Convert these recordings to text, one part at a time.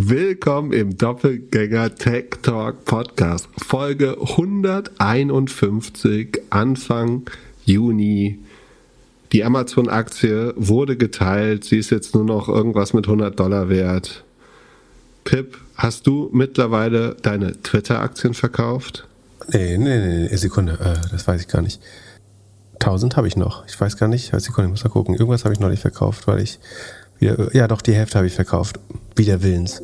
Willkommen im Doppelgänger Tech Talk Podcast, Folge 151, Anfang Juni. Die Amazon-Aktie wurde geteilt, sie ist jetzt nur noch irgendwas mit 100 Dollar wert. Pip, hast du mittlerweile deine Twitter-Aktien verkauft? Nee, nee, nee, Sekunde, äh, das weiß ich gar nicht. 1000 habe ich noch. Ich weiß gar nicht. Sekunde, ich muss mal gucken. Irgendwas habe ich noch nicht verkauft, weil ich wieder, ja doch, die Hälfte habe ich verkauft. Wieder Willens.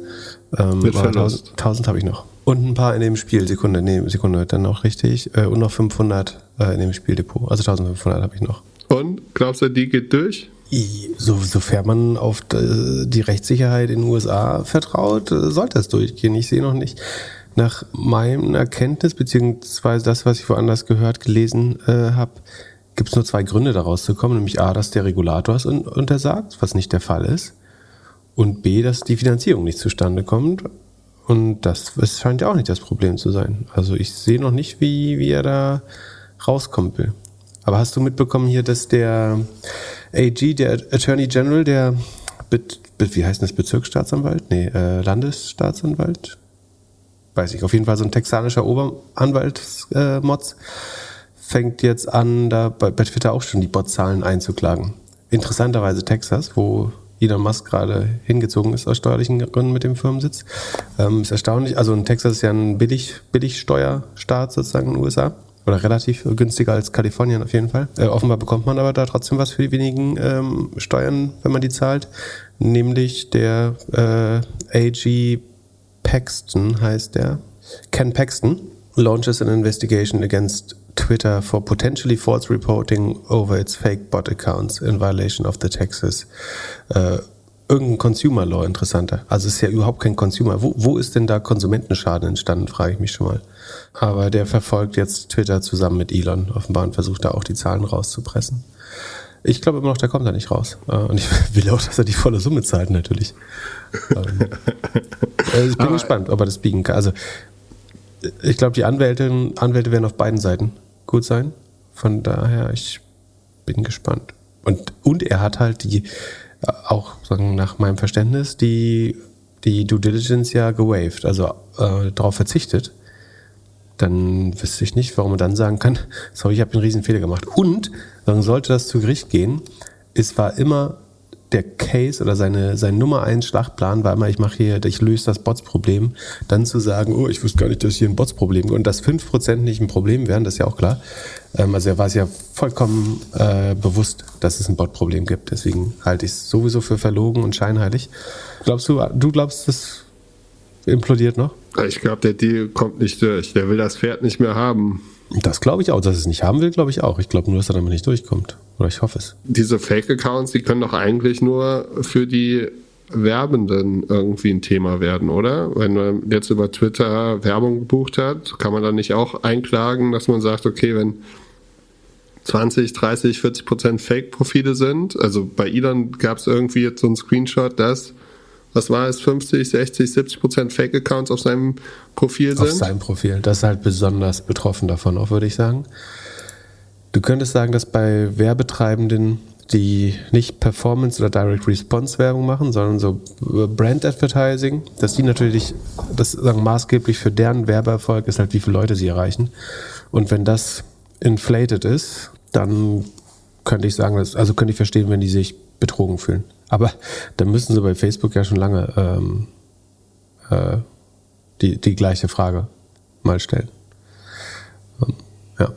Ähm, Mit Verlust. 1000, 1000 habe ich noch. Und ein paar in dem Spiel. Sekunde, nee, Sekunde, dann noch richtig. Äh, und noch 500 äh, in dem Spieldepot. Also 1500 habe ich noch. Und glaubst du, die geht durch? So, sofern man auf die Rechtssicherheit in den USA vertraut, äh, sollte es durchgehen. Ich sehe noch nicht. Nach meinem Erkenntnis, beziehungsweise das, was ich woanders gehört, gelesen äh, habe, gibt es nur zwei Gründe daraus zu kommen, nämlich A, dass der Regulator es un untersagt, was nicht der Fall ist, und B, dass die Finanzierung nicht zustande kommt. Und das, das scheint ja auch nicht das Problem zu sein. Also ich sehe noch nicht, wie, wie er da rauskommen will. Aber hast du mitbekommen hier, dass der AG, der Attorney General, der, wie heißt das, Bezirksstaatsanwalt? Nee, äh, Landesstaatsanwalt? Weiß ich, auf jeden Fall so ein texanischer Oberanwalt, äh, fängt jetzt an, da bei, bei Twitter auch schon die Botzahlen einzuklagen. Interessanterweise Texas, wo Elon Musk gerade hingezogen ist aus steuerlichen Gründen mit dem Firmensitz. Ähm, ist erstaunlich. Also in Texas ist ja ein billig, Billigsteuerstaat sozusagen in den USA. Oder relativ günstiger als Kalifornien auf jeden Fall. Äh, offenbar bekommt man aber da trotzdem was für die wenigen ähm, Steuern, wenn man die zahlt. Nämlich der äh, AG Paxton heißt der. Ken Paxton launches an investigation against Twitter for potentially false reporting over its fake bot accounts in violation of the Texas. Äh, irgendein Consumer Law interessanter. Also es ist ja überhaupt kein Consumer. Wo, wo ist denn da Konsumentenschaden entstanden, frage ich mich schon mal. Aber der verfolgt jetzt Twitter zusammen mit Elon offenbar und versucht da auch die Zahlen rauszupressen. Ich glaube immer noch, der kommt da nicht raus. Äh, und ich will auch, dass er die volle Summe zahlt, natürlich. Ähm, also ich bin gespannt, ob er das biegen kann. Also ich glaube, die Anwälte, Anwälte werden auf beiden Seiten gut sein. Von daher, ich bin gespannt. Und, und er hat halt die, auch sagen, nach meinem Verständnis, die, die Due Diligence ja gewaved, also äh, darauf verzichtet. Dann wüsste ich nicht, warum man dann sagen kann, sorry, ich habe einen riesen Fehler gemacht. Und dann sollte das zu Gericht gehen, es war immer der Case oder seine, sein Nummer eins Schlachtplan war immer, ich mache hier, ich löse das Bots-Problem, dann zu sagen, oh, ich wusste gar nicht, dass hier ein Bots-Problem und dass 5% nicht ein Problem wären, das ist ja auch klar. Ähm, also er war es ja vollkommen äh, bewusst, dass es ein Bot-Problem gibt. Deswegen halte ich es sowieso für verlogen und scheinheilig. Glaubst du, du glaubst, das implodiert noch? Ich glaube, der Deal kommt nicht durch. Der will das Pferd nicht mehr haben. Das glaube ich auch. Dass es nicht haben will, glaube ich auch. Ich glaube nur, dass er damit nicht durchkommt. Oder ich hoffe es. Diese Fake-Accounts, die können doch eigentlich nur für die Werbenden irgendwie ein Thema werden, oder? Wenn man jetzt über Twitter Werbung gebucht hat, kann man dann nicht auch einklagen, dass man sagt, okay, wenn 20, 30, 40 Prozent Fake-Profile sind, also bei Elon gab es irgendwie jetzt so einen Screenshot, dass was war es, 50, 60, 70 Prozent Fake-Accounts auf seinem Profil sind? Auf seinem Profil. Das ist halt besonders betroffen davon auch, würde ich sagen. Du könntest sagen, dass bei Werbetreibenden, die nicht Performance- oder Direct-Response-Werbung machen, sondern so Brand-Advertising, dass die natürlich, das sagen maßgeblich für deren Werbeerfolg ist halt, wie viele Leute sie erreichen. Und wenn das inflated ist, dann könnte ich sagen, dass, also könnte ich verstehen, wenn die sich betrogen fühlen. Aber dann müssen sie bei Facebook ja schon lange ähm, äh, die, die gleiche Frage mal stellen. Ähm, ja.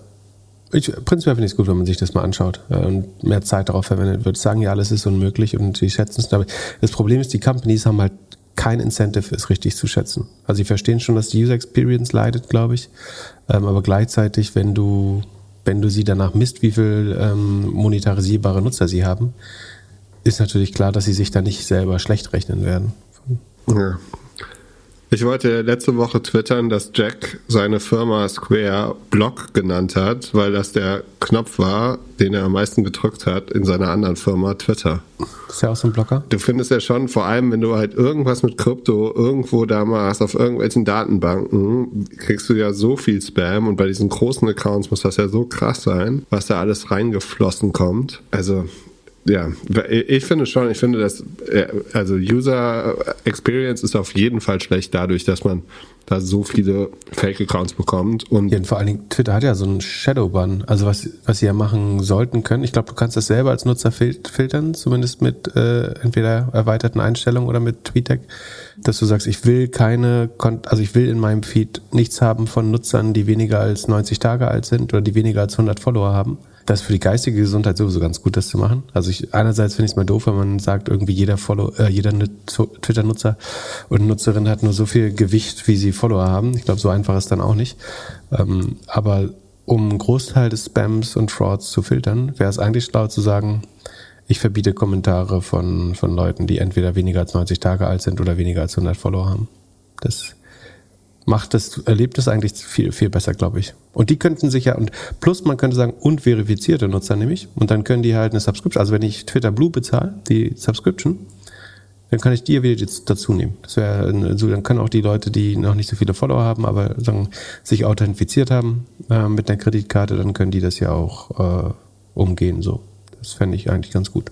Ich, prinzipiell finde ich es gut, wenn man sich das mal anschaut äh, und mehr Zeit darauf verwendet wird. Sagen ja, alles ist unmöglich und sie schätzen es. Aber das Problem ist, die Companies haben halt kein Incentive, es richtig zu schätzen. Also sie verstehen schon, dass die User Experience leidet, glaube ich. Ähm, aber gleichzeitig, wenn du, wenn du sie danach misst, wie viel ähm, monetarisierbare Nutzer sie haben, ist natürlich klar, dass sie sich da nicht selber schlecht rechnen werden. Ja. Ich wollte letzte Woche twittern, dass Jack seine Firma Square Block genannt hat, weil das der Knopf war, den er am meisten gedrückt hat in seiner anderen Firma Twitter. Ist ja auch so ein Blocker? Du findest ja schon, vor allem wenn du halt irgendwas mit Krypto irgendwo da machst, auf irgendwelchen Datenbanken, kriegst du ja so viel Spam und bei diesen großen Accounts muss das ja so krass sein, was da alles reingeflossen kommt. Also ja, ich finde schon, ich finde, dass äh, also User Experience ist auf jeden Fall schlecht dadurch, dass man da so viele Fake-Accounts bekommt. Und, ja, und vor allen Dingen, Twitter hat ja so einen Shadow-Ban. Also was, was sie ja machen sollten können. Ich glaube, du kannst das selber als Nutzer filtern, zumindest mit äh, entweder erweiterten Einstellungen oder mit TweetDeck, dass du sagst, ich will keine, also ich will in meinem Feed nichts haben von Nutzern, die weniger als 90 Tage alt sind oder die weniger als 100 Follower haben das ist für die geistige Gesundheit sowieso ganz gut, das zu machen. Also ich einerseits finde ich es mal doof, wenn man sagt, irgendwie jeder Follow, äh, jeder Twitter-Nutzer und Nutzerin hat nur so viel Gewicht, wie sie Follower haben. Ich glaube, so einfach ist dann auch nicht. Ähm, aber um einen Großteil des Spams und Frauds zu filtern, wäre es eigentlich schlau zu sagen, ich verbiete Kommentare von, von Leuten, die entweder weniger als 90 Tage alt sind oder weniger als 100 Follower haben. Das macht das, erlebt es eigentlich viel, viel besser, glaube ich. Und die könnten sich ja, und plus man könnte sagen, und verifizierte Nutzer nämlich, und dann können die halt eine Subscription, also wenn ich Twitter Blue bezahle, die Subscription, dann kann ich die ja wieder dazu nehmen. Das wäre so, dann können auch die Leute, die noch nicht so viele Follower haben, aber sagen, sich authentifiziert haben äh, mit einer Kreditkarte, dann können die das ja auch äh, umgehen. So, das fände ich eigentlich ganz gut.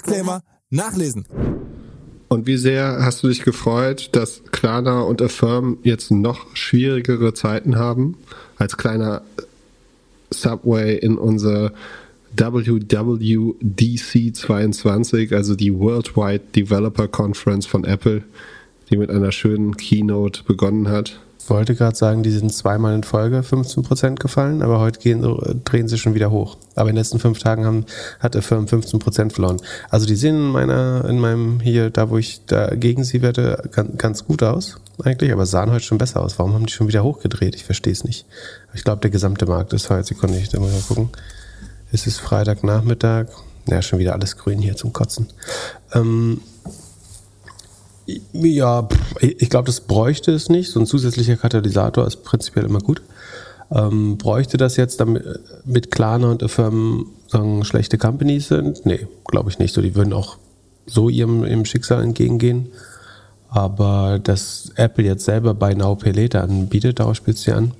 Disclaimer nachlesen. Und wie sehr hast du dich gefreut, dass Klarna und Affirm jetzt noch schwierigere Zeiten haben? Als kleiner Subway in unser WWDC 22, also die Worldwide Developer Conference von Apple, die mit einer schönen Keynote begonnen hat. Ich wollte gerade sagen, die sind zweimal in Folge 15% gefallen, aber heute gehen, drehen sie schon wieder hoch. Aber in den letzten fünf Tagen haben, hat der Firma 15% verloren. Also die sehen in meiner, in meinem hier, da wo ich da gegen sie werde, ganz, ganz gut aus eigentlich, aber sahen heute schon besser aus. Warum haben die schon wieder hochgedreht? Ich verstehe es nicht. Ich glaube, der gesamte Markt ist heute, Sekunde, ich mal gucken. Es ist Freitagnachmittag. Ja, schon wieder alles grün hier zum Kotzen. Ähm, ja, ich glaube, das bräuchte es nicht. So ein zusätzlicher Katalysator ist prinzipiell immer gut. Ähm, bräuchte das jetzt, damit mit Klarna und Firmen sagen, schlechte Companies sind? Nee, glaube ich nicht. So, die würden auch so ihrem, ihrem Schicksal entgegengehen. Aber dass Apple jetzt selber bei Now Pay Later anbietet, darauf spielt sie an,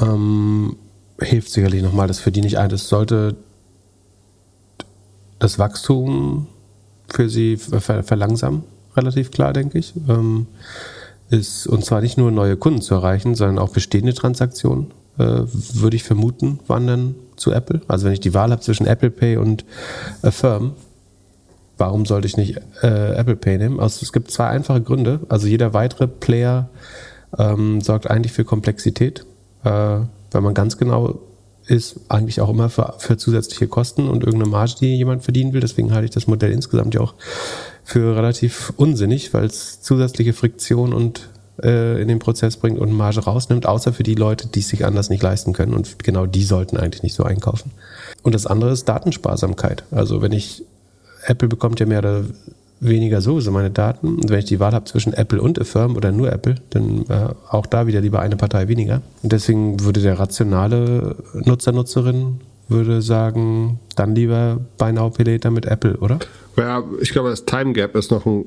ähm, hilft sicherlich nochmal. Das für die nicht ein. Das sollte das Wachstum für sie ver verlangsamen relativ klar, denke ich. Ähm, ist, und zwar nicht nur neue Kunden zu erreichen, sondern auch bestehende Transaktionen, äh, würde ich vermuten, wandern zu Apple. Also wenn ich die Wahl habe zwischen Apple Pay und Affirm, warum sollte ich nicht äh, Apple Pay nehmen? Also es gibt zwei einfache Gründe. Also jeder weitere Player ähm, sorgt eigentlich für Komplexität, äh, wenn man ganz genau ist eigentlich auch immer für, für zusätzliche Kosten und irgendeine Marge, die jemand verdienen will. Deswegen halte ich das Modell insgesamt ja auch für relativ unsinnig, weil es zusätzliche Friktion und äh, in den Prozess bringt und Marge rausnimmt, außer für die Leute, die es sich anders nicht leisten können. Und genau die sollten eigentlich nicht so einkaufen. Und das andere ist Datensparsamkeit. Also wenn ich, Apple bekommt ja mehr oder weniger sowieso meine Daten. Und wenn ich die Wahl habe zwischen Apple und Affirm oder nur Apple, dann äh, auch da wieder lieber eine Partei weniger. Und deswegen würde der rationale Nutzer, Nutzerin würde sagen, dann lieber Buy Now Pay Later mit Apple, oder? Ja, ich glaube, das Time Gap ist noch ein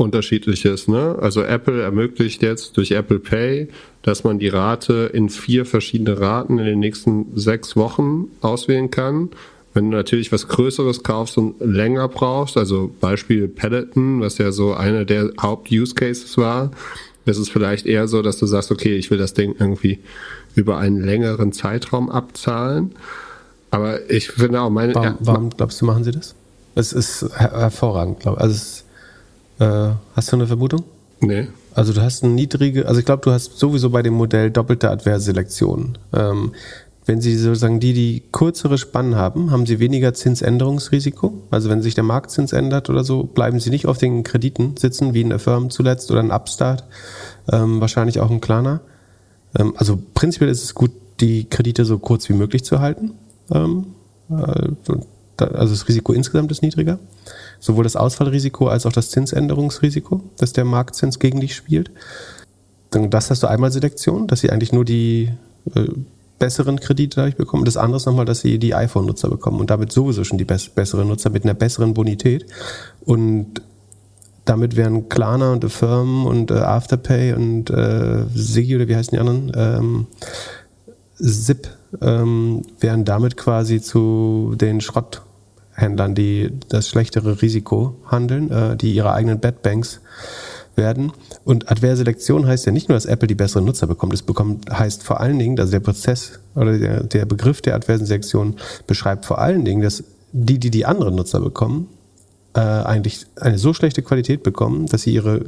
unterschiedliches. Ne? Also Apple ermöglicht jetzt durch Apple Pay, dass man die Rate in vier verschiedene Raten in den nächsten sechs Wochen auswählen kann. Wenn du natürlich was Größeres kaufst und länger brauchst, also Beispiel Peloton, was ja so einer der Haupt-Use-Cases war, ist es vielleicht eher so, dass du sagst, okay, ich will das Ding irgendwie über einen längeren Zeitraum abzahlen. Aber ich finde auch meine. Warum, ja, warum glaubst du, machen sie das? Es ist her hervorragend, glaube ich. Also es, äh, hast du eine Vermutung? Nee. Also du hast eine niedrige, also ich glaube, du hast sowieso bei dem Modell doppelte Adverselektion. Ähm, wenn Sie sozusagen die, die kürzere Spannen haben, haben Sie weniger Zinsänderungsrisiko. Also wenn sich der Marktzins ändert oder so, bleiben Sie nicht auf den Krediten sitzen, wie in der Firma zuletzt oder ein Upstart, ähm, wahrscheinlich auch ein Klarner. Ähm, also prinzipiell ist es gut, die Kredite so kurz wie möglich zu halten. Ähm, äh, also das Risiko insgesamt ist niedriger. Sowohl das Ausfallrisiko als auch das Zinsänderungsrisiko, dass der Marktzins gegen dich spielt. Dann das hast du einmal Selektion, dass sie eigentlich nur die äh, besseren Kredite dadurch bekommen. Das andere ist nochmal, dass sie die iPhone-Nutzer bekommen und damit sowieso schon die besseren Nutzer mit einer besseren Bonität. Und damit wären Klarna und Affirm und äh, Afterpay und äh, Sigi oder wie heißen die anderen? Ähm, Zip ähm, wären damit quasi zu den Schrotthändlern, die das schlechtere Risiko handeln, äh, die ihre eigenen Bad Banks werden. Und adverse Selektion heißt ja nicht nur, dass Apple die besseren Nutzer bekommt. Es bekommt, heißt vor allen Dingen, also der Prozess oder der, der Begriff der adversen Selektion beschreibt vor allen Dingen, dass die, die die anderen Nutzer bekommen, äh, eigentlich eine so schlechte Qualität bekommen, dass sie ihre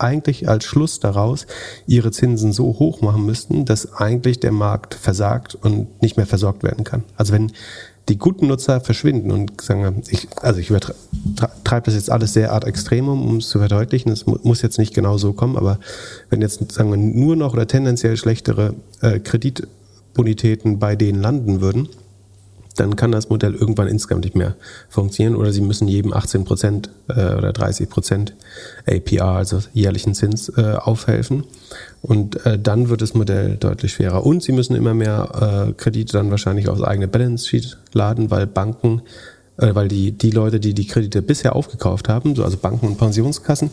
eigentlich als Schluss daraus ihre Zinsen so hoch machen müssten, dass eigentlich der Markt versagt und nicht mehr versorgt werden kann. Also wenn die guten Nutzer verschwinden und sagen, ich, also ich übertreibe das jetzt alles sehr art extremum, um es zu verdeutlichen. Es muss jetzt nicht genau so kommen, aber wenn jetzt sagen wir nur noch oder tendenziell schlechtere äh, Kreditbonitäten bei denen landen würden, dann kann das Modell irgendwann insgesamt nicht mehr funktionieren oder sie müssen jedem 18 Prozent äh, oder 30 Prozent APR, also jährlichen Zins, äh, aufhelfen. Und äh, dann wird das Modell deutlich schwerer. Und sie müssen immer mehr äh, Kredite dann wahrscheinlich aufs eigene Balance Sheet laden, weil Banken, äh, weil die, die Leute, die die Kredite bisher aufgekauft haben, so also Banken und Pensionskassen,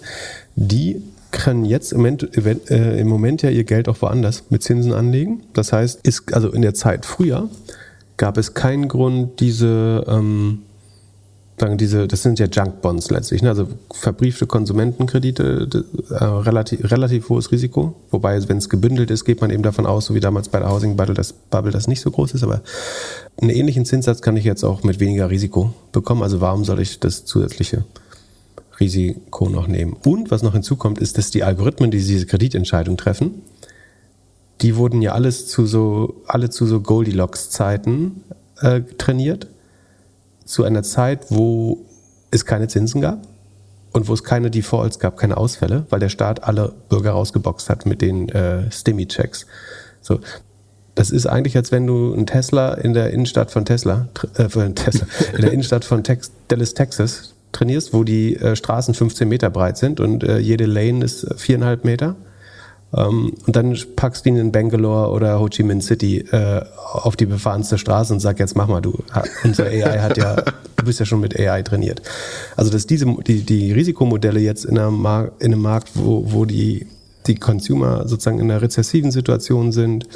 die können jetzt im Moment, äh, im Moment ja ihr Geld auch woanders mit Zinsen anlegen. Das heißt, ist also in der Zeit früher gab es keinen Grund, diese, ähm, sagen diese, das sind ja Junk Bonds letztlich, ne? also verbriefte Konsumentenkredite, äh, relativ, relativ hohes Risiko. Wobei, wenn es gebündelt ist, geht man eben davon aus, so wie damals bei der Housing Bubble, dass Bubble das nicht so groß ist, aber einen ähnlichen Zinssatz kann ich jetzt auch mit weniger Risiko bekommen. Also warum soll ich das zusätzliche Risiko noch nehmen? Und was noch hinzukommt, ist, dass die Algorithmen, die diese Kreditentscheidung treffen, die wurden ja alles zu so, alle zu so Goldilocks-Zeiten äh, trainiert. Zu einer Zeit, wo es keine Zinsen gab und wo es keine Defaults gab, keine Ausfälle, weil der Staat alle Bürger rausgeboxt hat mit den äh, Stimmy-Checks. So. Das ist eigentlich, als wenn du einen Tesla in der Innenstadt von Tesla, äh, Tesla in der Innenstadt von Tex Dallas, Texas trainierst, wo die äh, Straßen 15 Meter breit sind und äh, jede Lane ist viereinhalb Meter ähm, und dann packst du ihn in Bangalore oder Ho Chi Minh City äh, auf die befahrenste Straße und sag jetzt mach mal, du, unser AI hat ja, du bist ja schon mit AI trainiert. Also dass diese die, die Risikomodelle jetzt in einem, Markt, in einem Markt, wo, wo die die Consumer sozusagen in einer rezessiven Situation sind,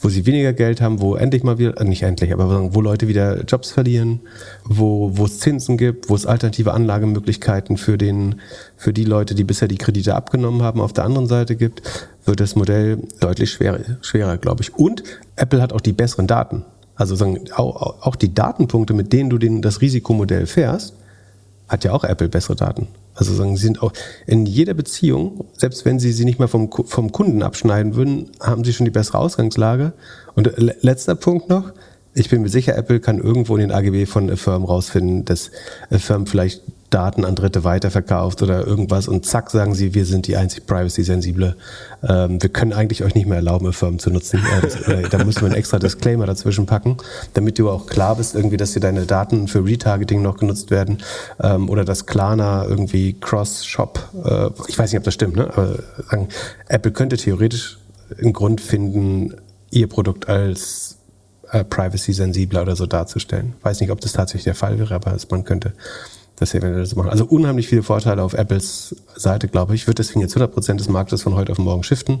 wo sie weniger Geld haben, wo endlich mal wieder, äh, nicht endlich, aber wo Leute wieder Jobs verlieren, wo, wo es Zinsen gibt, wo es alternative Anlagemöglichkeiten für den, für die Leute, die bisher die Kredite abgenommen haben, auf der anderen Seite gibt, wird das Modell deutlich schwerer, schwerer glaube ich. Und Apple hat auch die besseren Daten. Also sagen, auch, auch die Datenpunkte, mit denen du den, das Risikomodell fährst, hat ja auch Apple bessere Daten. Also sagen, sie sind auch in jeder Beziehung, selbst wenn sie sie nicht mal vom, vom Kunden abschneiden würden, haben sie schon die bessere Ausgangslage. Und letzter Punkt noch, ich bin mir sicher, Apple kann irgendwo in den AGB von Affirm rausfinden, dass Affirm vielleicht Daten an Dritte weiterverkauft oder irgendwas und zack sagen sie, wir sind die einzig privacy-sensible. Ähm, wir können eigentlich euch nicht mehr erlauben, Firmen zu nutzen. Äh, das, da müssen wir einen extra Disclaimer dazwischen packen, damit du auch klar bist, irgendwie, dass dir deine Daten für Retargeting noch genutzt werden ähm, oder dass Klarna irgendwie Cross-Shop, äh, ich weiß nicht, ob das stimmt, ne? aber sagen, Apple könnte theoretisch einen Grund finden, ihr Produkt als äh, privacy-sensibler oder so darzustellen. Weiß nicht, ob das tatsächlich der Fall wäre, aber man könnte das eventuell so machen. Also unheimlich viele Vorteile auf Apples Seite, glaube ich. Wird deswegen jetzt 100% des Marktes von heute auf morgen shiften?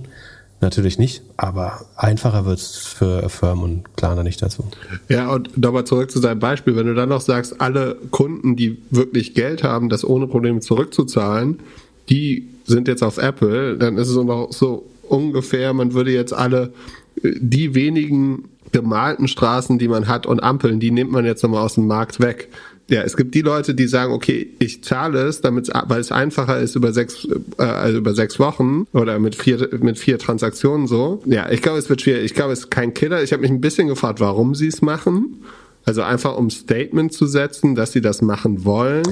Natürlich nicht, aber einfacher wird es für Firmen und Planer nicht dazu. Ja, und nochmal zurück zu deinem Beispiel. Wenn du dann noch sagst, alle Kunden, die wirklich Geld haben, das ohne Probleme zurückzuzahlen, die sind jetzt auf Apple, dann ist es noch so ungefähr, man würde jetzt alle die wenigen gemalten Straßen, die man hat und Ampeln, die nimmt man jetzt nochmal aus dem Markt weg ja, es gibt die Leute, die sagen, okay, ich zahle es, damit, weil es einfacher ist über sechs, äh, also über sechs Wochen oder mit vier, mit vier Transaktionen so. Ja, ich glaube, es wird schwierig. Ich glaube, es ist kein Killer. Ich habe mich ein bisschen gefragt, warum sie es machen. Also einfach um Statement zu setzen, dass sie das machen wollen.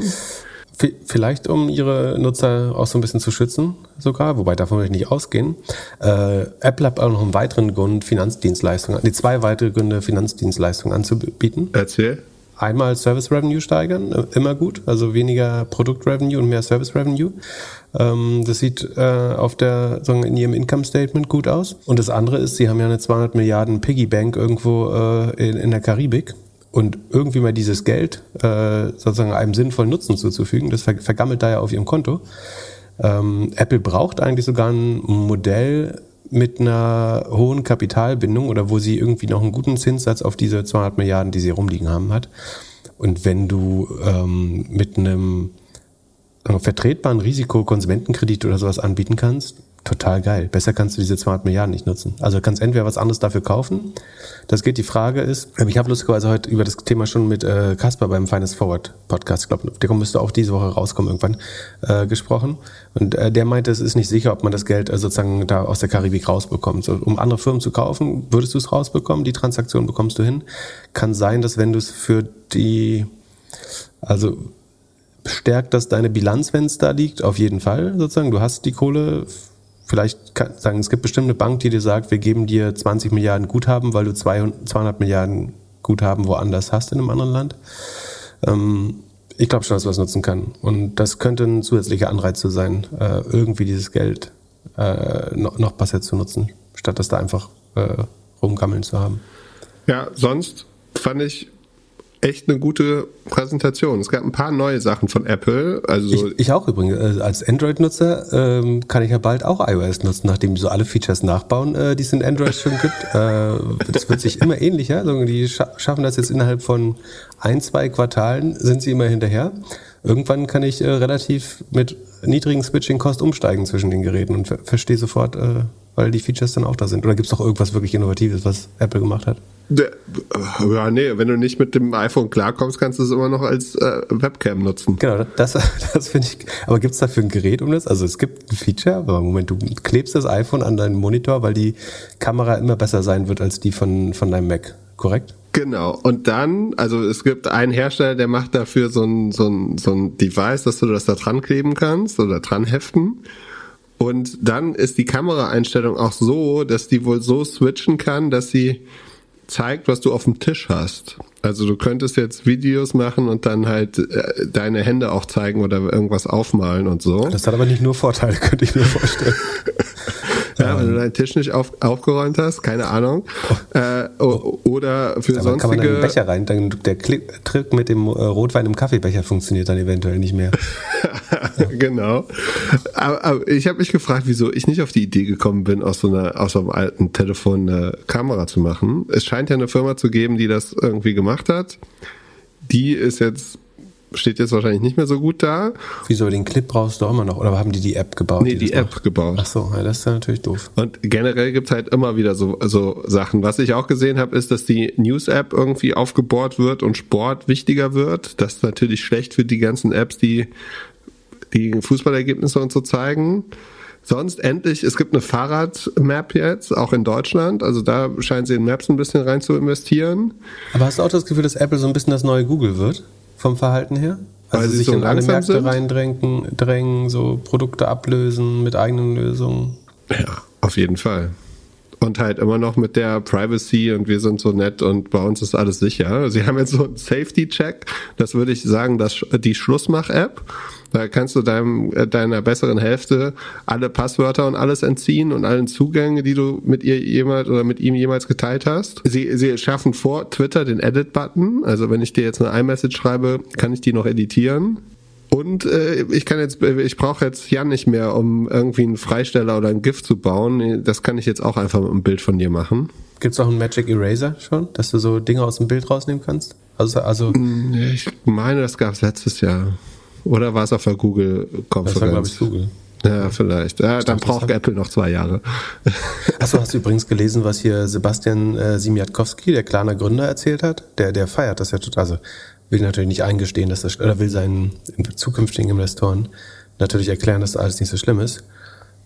Vielleicht um ihre Nutzer auch so ein bisschen zu schützen, sogar, wobei davon will ich nicht ausgehen. Äh, Apple hat auch noch einen weiteren Grund, Finanzdienstleistungen, die zwei weitere Gründe, Finanzdienstleistungen anzubieten. Erzähl einmal Service Revenue steigern, äh, immer gut, also weniger Produkt Revenue und mehr Service Revenue. Ähm, das sieht äh, auf der, sagen, in ihrem Income Statement gut aus. Und das andere ist, sie haben ja eine 200 Milliarden Piggy Bank irgendwo äh, in, der Karibik und irgendwie mal dieses Geld äh, sozusagen einem sinnvollen Nutzen zuzufügen, das ver vergammelt da ja auf ihrem Konto. Ähm, Apple braucht eigentlich sogar ein Modell mit einer hohen Kapitalbindung oder wo sie irgendwie noch einen guten Zinssatz auf diese 200 Milliarden, die sie rumliegen haben, hat. Und wenn du ähm, mit einem vertretbaren Risiko Konsumentenkredit oder sowas anbieten kannst, total geil. Besser kannst du diese 200 Milliarden nicht nutzen. Also kannst entweder was anderes dafür kaufen. Das geht. Die Frage ist, ich habe lustigerweise heute über das Thema schon mit äh, Kasper beim Finance Forward Podcast, ich glaube, der müsste auch diese Woche rauskommen irgendwann, äh, gesprochen. Und äh, der meinte, es ist nicht sicher, ob man das Geld äh, sozusagen da aus der Karibik rausbekommt. So, um andere Firmen zu kaufen, würdest du es rausbekommen, die Transaktion bekommst du hin. Kann sein, dass wenn du es für die, also stärkt das deine Bilanz, wenn es da liegt? Auf jeden Fall, sozusagen. Du hast die Kohle. Vielleicht kann, sagen, es gibt bestimmt eine Bank, die dir sagt, wir geben dir 20 Milliarden Guthaben, weil du 200 Milliarden Guthaben woanders hast in einem anderen Land. Ähm, ich glaube schon, dass man es nutzen kann. Und das könnte ein zusätzlicher Anreiz zu sein, äh, irgendwie dieses Geld äh, noch, noch besser zu nutzen, statt das da einfach äh, rumgammeln zu haben. Ja, sonst fand ich echt eine gute Präsentation. Es gab ein paar neue Sachen von Apple. Also ich, ich auch übrigens. Äh, als Android-Nutzer ähm, kann ich ja bald auch iOS nutzen, nachdem die so alle Features nachbauen, äh, die es in Android schon gibt. Äh, das wird sich immer ähnlicher. Also die scha schaffen das jetzt innerhalb von ein, zwei Quartalen, sind sie immer hinterher. Irgendwann kann ich äh, relativ mit niedrigen Switching-Cost umsteigen zwischen den Geräten und ver verstehe sofort, äh, weil die Features dann auch da sind. Oder gibt es doch irgendwas wirklich Innovatives, was Apple gemacht hat? Ja, nee, wenn du nicht mit dem iPhone klarkommst, kannst du es immer noch als äh, Webcam nutzen. Genau, das, das finde ich. Aber gibt es dafür ein Gerät um das? Also es gibt ein Feature, aber im Moment, du klebst das iPhone an deinen Monitor, weil die Kamera immer besser sein wird als die von, von deinem Mac, korrekt? Genau. Und dann, also es gibt einen Hersteller, der macht dafür so ein, so ein, so ein Device, dass du das da dran kleben kannst oder dran heften. Und dann ist die Kameraeinstellung auch so, dass die wohl so switchen kann, dass sie zeigt, was du auf dem Tisch hast. Also du könntest jetzt Videos machen und dann halt äh, deine Hände auch zeigen oder irgendwas aufmalen und so. Das hat aber nicht nur Vorteile, könnte ich mir vorstellen. ja, wenn du deinen Tisch nicht auf, aufgeräumt hast, keine Ahnung. Äh, oder für aber sonstige... Kann man dann den Becher rein, dann der Trick mit dem äh, Rotwein im Kaffeebecher funktioniert dann eventuell nicht mehr. genau. Aber, aber ich habe mich gefragt, wieso ich nicht auf die Idee gekommen bin, aus so einer aus so einem alten Telefon eine Kamera zu machen. Es scheint ja eine Firma zu geben, die das irgendwie gemacht hat. Die ist jetzt steht jetzt wahrscheinlich nicht mehr so gut da. Wieso, den Clip brauchst du auch immer noch? Oder haben die die App gebaut? Nee, die, die App macht? gebaut. Ach so, ja, das ist ja natürlich doof. Und generell gibt's halt immer wieder so, so Sachen. Was ich auch gesehen habe, ist, dass die News-App irgendwie aufgebohrt wird und Sport wichtiger wird. Das ist natürlich schlecht für die ganzen Apps, die die Fußballergebnisse und so zeigen. Sonst endlich, es gibt eine Fahrradmap jetzt, auch in Deutschland. Also da scheinen sie in Maps ein bisschen rein zu investieren. Aber hast du auch das Gefühl, dass Apple so ein bisschen das neue Google wird? Vom Verhalten her? Also sich so in alle Märkte sind? reindrängen, drängen, so Produkte ablösen mit eigenen Lösungen. Ja, auf jeden Fall und halt immer noch mit der Privacy und wir sind so nett und bei uns ist alles sicher. Sie haben jetzt so einen Safety-Check, das würde ich sagen, das, die Schlussmach-App. Da kannst du deinem, äh, deiner besseren Hälfte alle Passwörter und alles entziehen und allen Zugänge, die du mit ihr jemals oder mit ihm jemals geteilt hast. Sie, sie schaffen vor Twitter den Edit-Button. Also wenn ich dir jetzt eine iMessage schreibe, kann ich die noch editieren. Und äh, ich kann jetzt, ich brauche jetzt Jan nicht mehr, um irgendwie einen Freisteller oder ein GIF zu bauen. Das kann ich jetzt auch einfach mit einem Bild von dir machen. Gibt es auch einen Magic Eraser schon, dass du so Dinge aus dem Bild rausnehmen kannst? Also, also ich meine, das gab es letztes Jahr. Oder war es auf der Google-Konferenz? Das war, glaube ich, Google. Ja, vielleicht. Ja, dann braucht Apple noch zwei Jahre. Achso, hast du übrigens gelesen, was hier Sebastian äh, Simiatkowski, der kleiner Gründer, erzählt hat? Der, der feiert das ja total. Also will natürlich nicht eingestehen, dass das, oder will seinen zukünftigen Investoren natürlich erklären, dass das alles nicht so schlimm ist.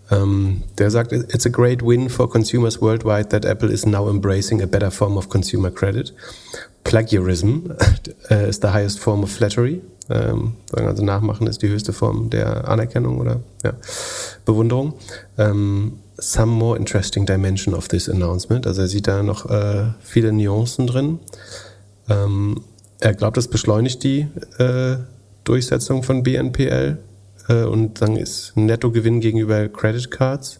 Um, der sagt, it's a great win for consumers worldwide that Apple is now embracing a better form of consumer credit. Plagiarism uh, is the highest form of flattery. Um, also Nachmachen ist die höchste Form der Anerkennung oder ja, Bewunderung. Um, some more interesting dimension of this announcement. Also er sieht da noch äh, viele Nuancen drin. Er glaubt, das beschleunigt die äh, Durchsetzung von BNPL äh, und dann ist Nettogewinn gegenüber Credit Cards,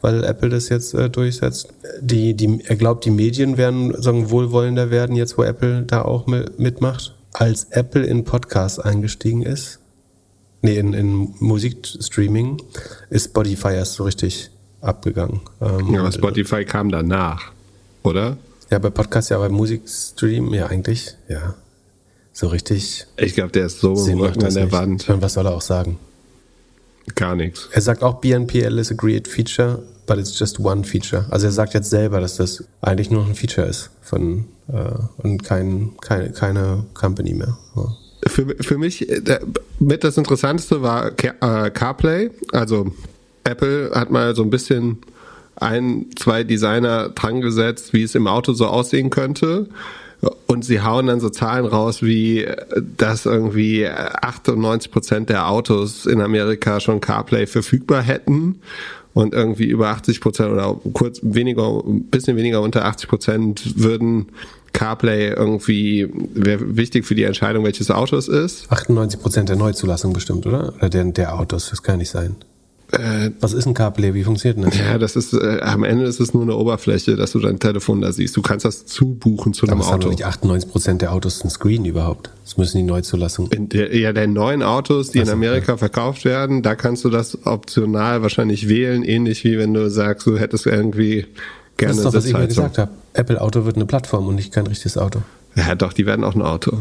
weil Apple das jetzt äh, durchsetzt. Die, die, er glaubt, die Medien werden sagen, wohlwollender werden, jetzt wo Apple da auch mitmacht. Als Apple in Podcasts eingestiegen ist, nee, in, in Musikstreaming, ist Spotify erst so richtig abgegangen. Ähm, ja, Spotify kam danach, oder? Ja, bei Podcasts, ja, bei Musikstream, ja, eigentlich, ja. So richtig. Ich glaube, der ist so im Rücken an der nicht. Wand. Und was soll er auch sagen? Gar nichts. Er sagt auch, BNPL is a great feature, but it's just one feature. Also er sagt jetzt selber, dass das eigentlich nur noch ein Feature ist von äh, und kein, keine, keine Company mehr. Ja. Für, für mich äh, mit das Interessanteste war Car, äh, CarPlay. Also Apple hat mal so ein bisschen ein, zwei Designer dran gesetzt, wie es im Auto so aussehen könnte. Und sie hauen dann so Zahlen raus, wie dass irgendwie 98 Prozent der Autos in Amerika schon CarPlay verfügbar hätten und irgendwie über 80 Prozent oder kurz weniger, ein bisschen weniger unter 80 Prozent würden CarPlay irgendwie wäre wichtig für die Entscheidung, welches Auto es ist. 98 Prozent der Neuzulassung bestimmt, oder? Oder der, der Autos, das kann nicht sein. Äh, Was ist ein CarPlay? Wie funktioniert das? Ja, das ist äh, am Ende ist es nur eine Oberfläche, dass du dein Telefon da siehst. Du kannst das zubuchen zu einem Auto. Haben nicht 98 Prozent der Autos ein Screen überhaupt. Das müssen die Neuzulassung. In der, ja, der neuen Autos, die also, in Amerika ja. verkauft werden, da kannst du das optional wahrscheinlich wählen, ähnlich wie wenn du sagst, du hättest irgendwie gerne Das ist doch, was ich mir gesagt habe. Apple Auto wird eine Plattform und nicht kein richtiges Auto. Ja, doch, die werden auch ein Auto.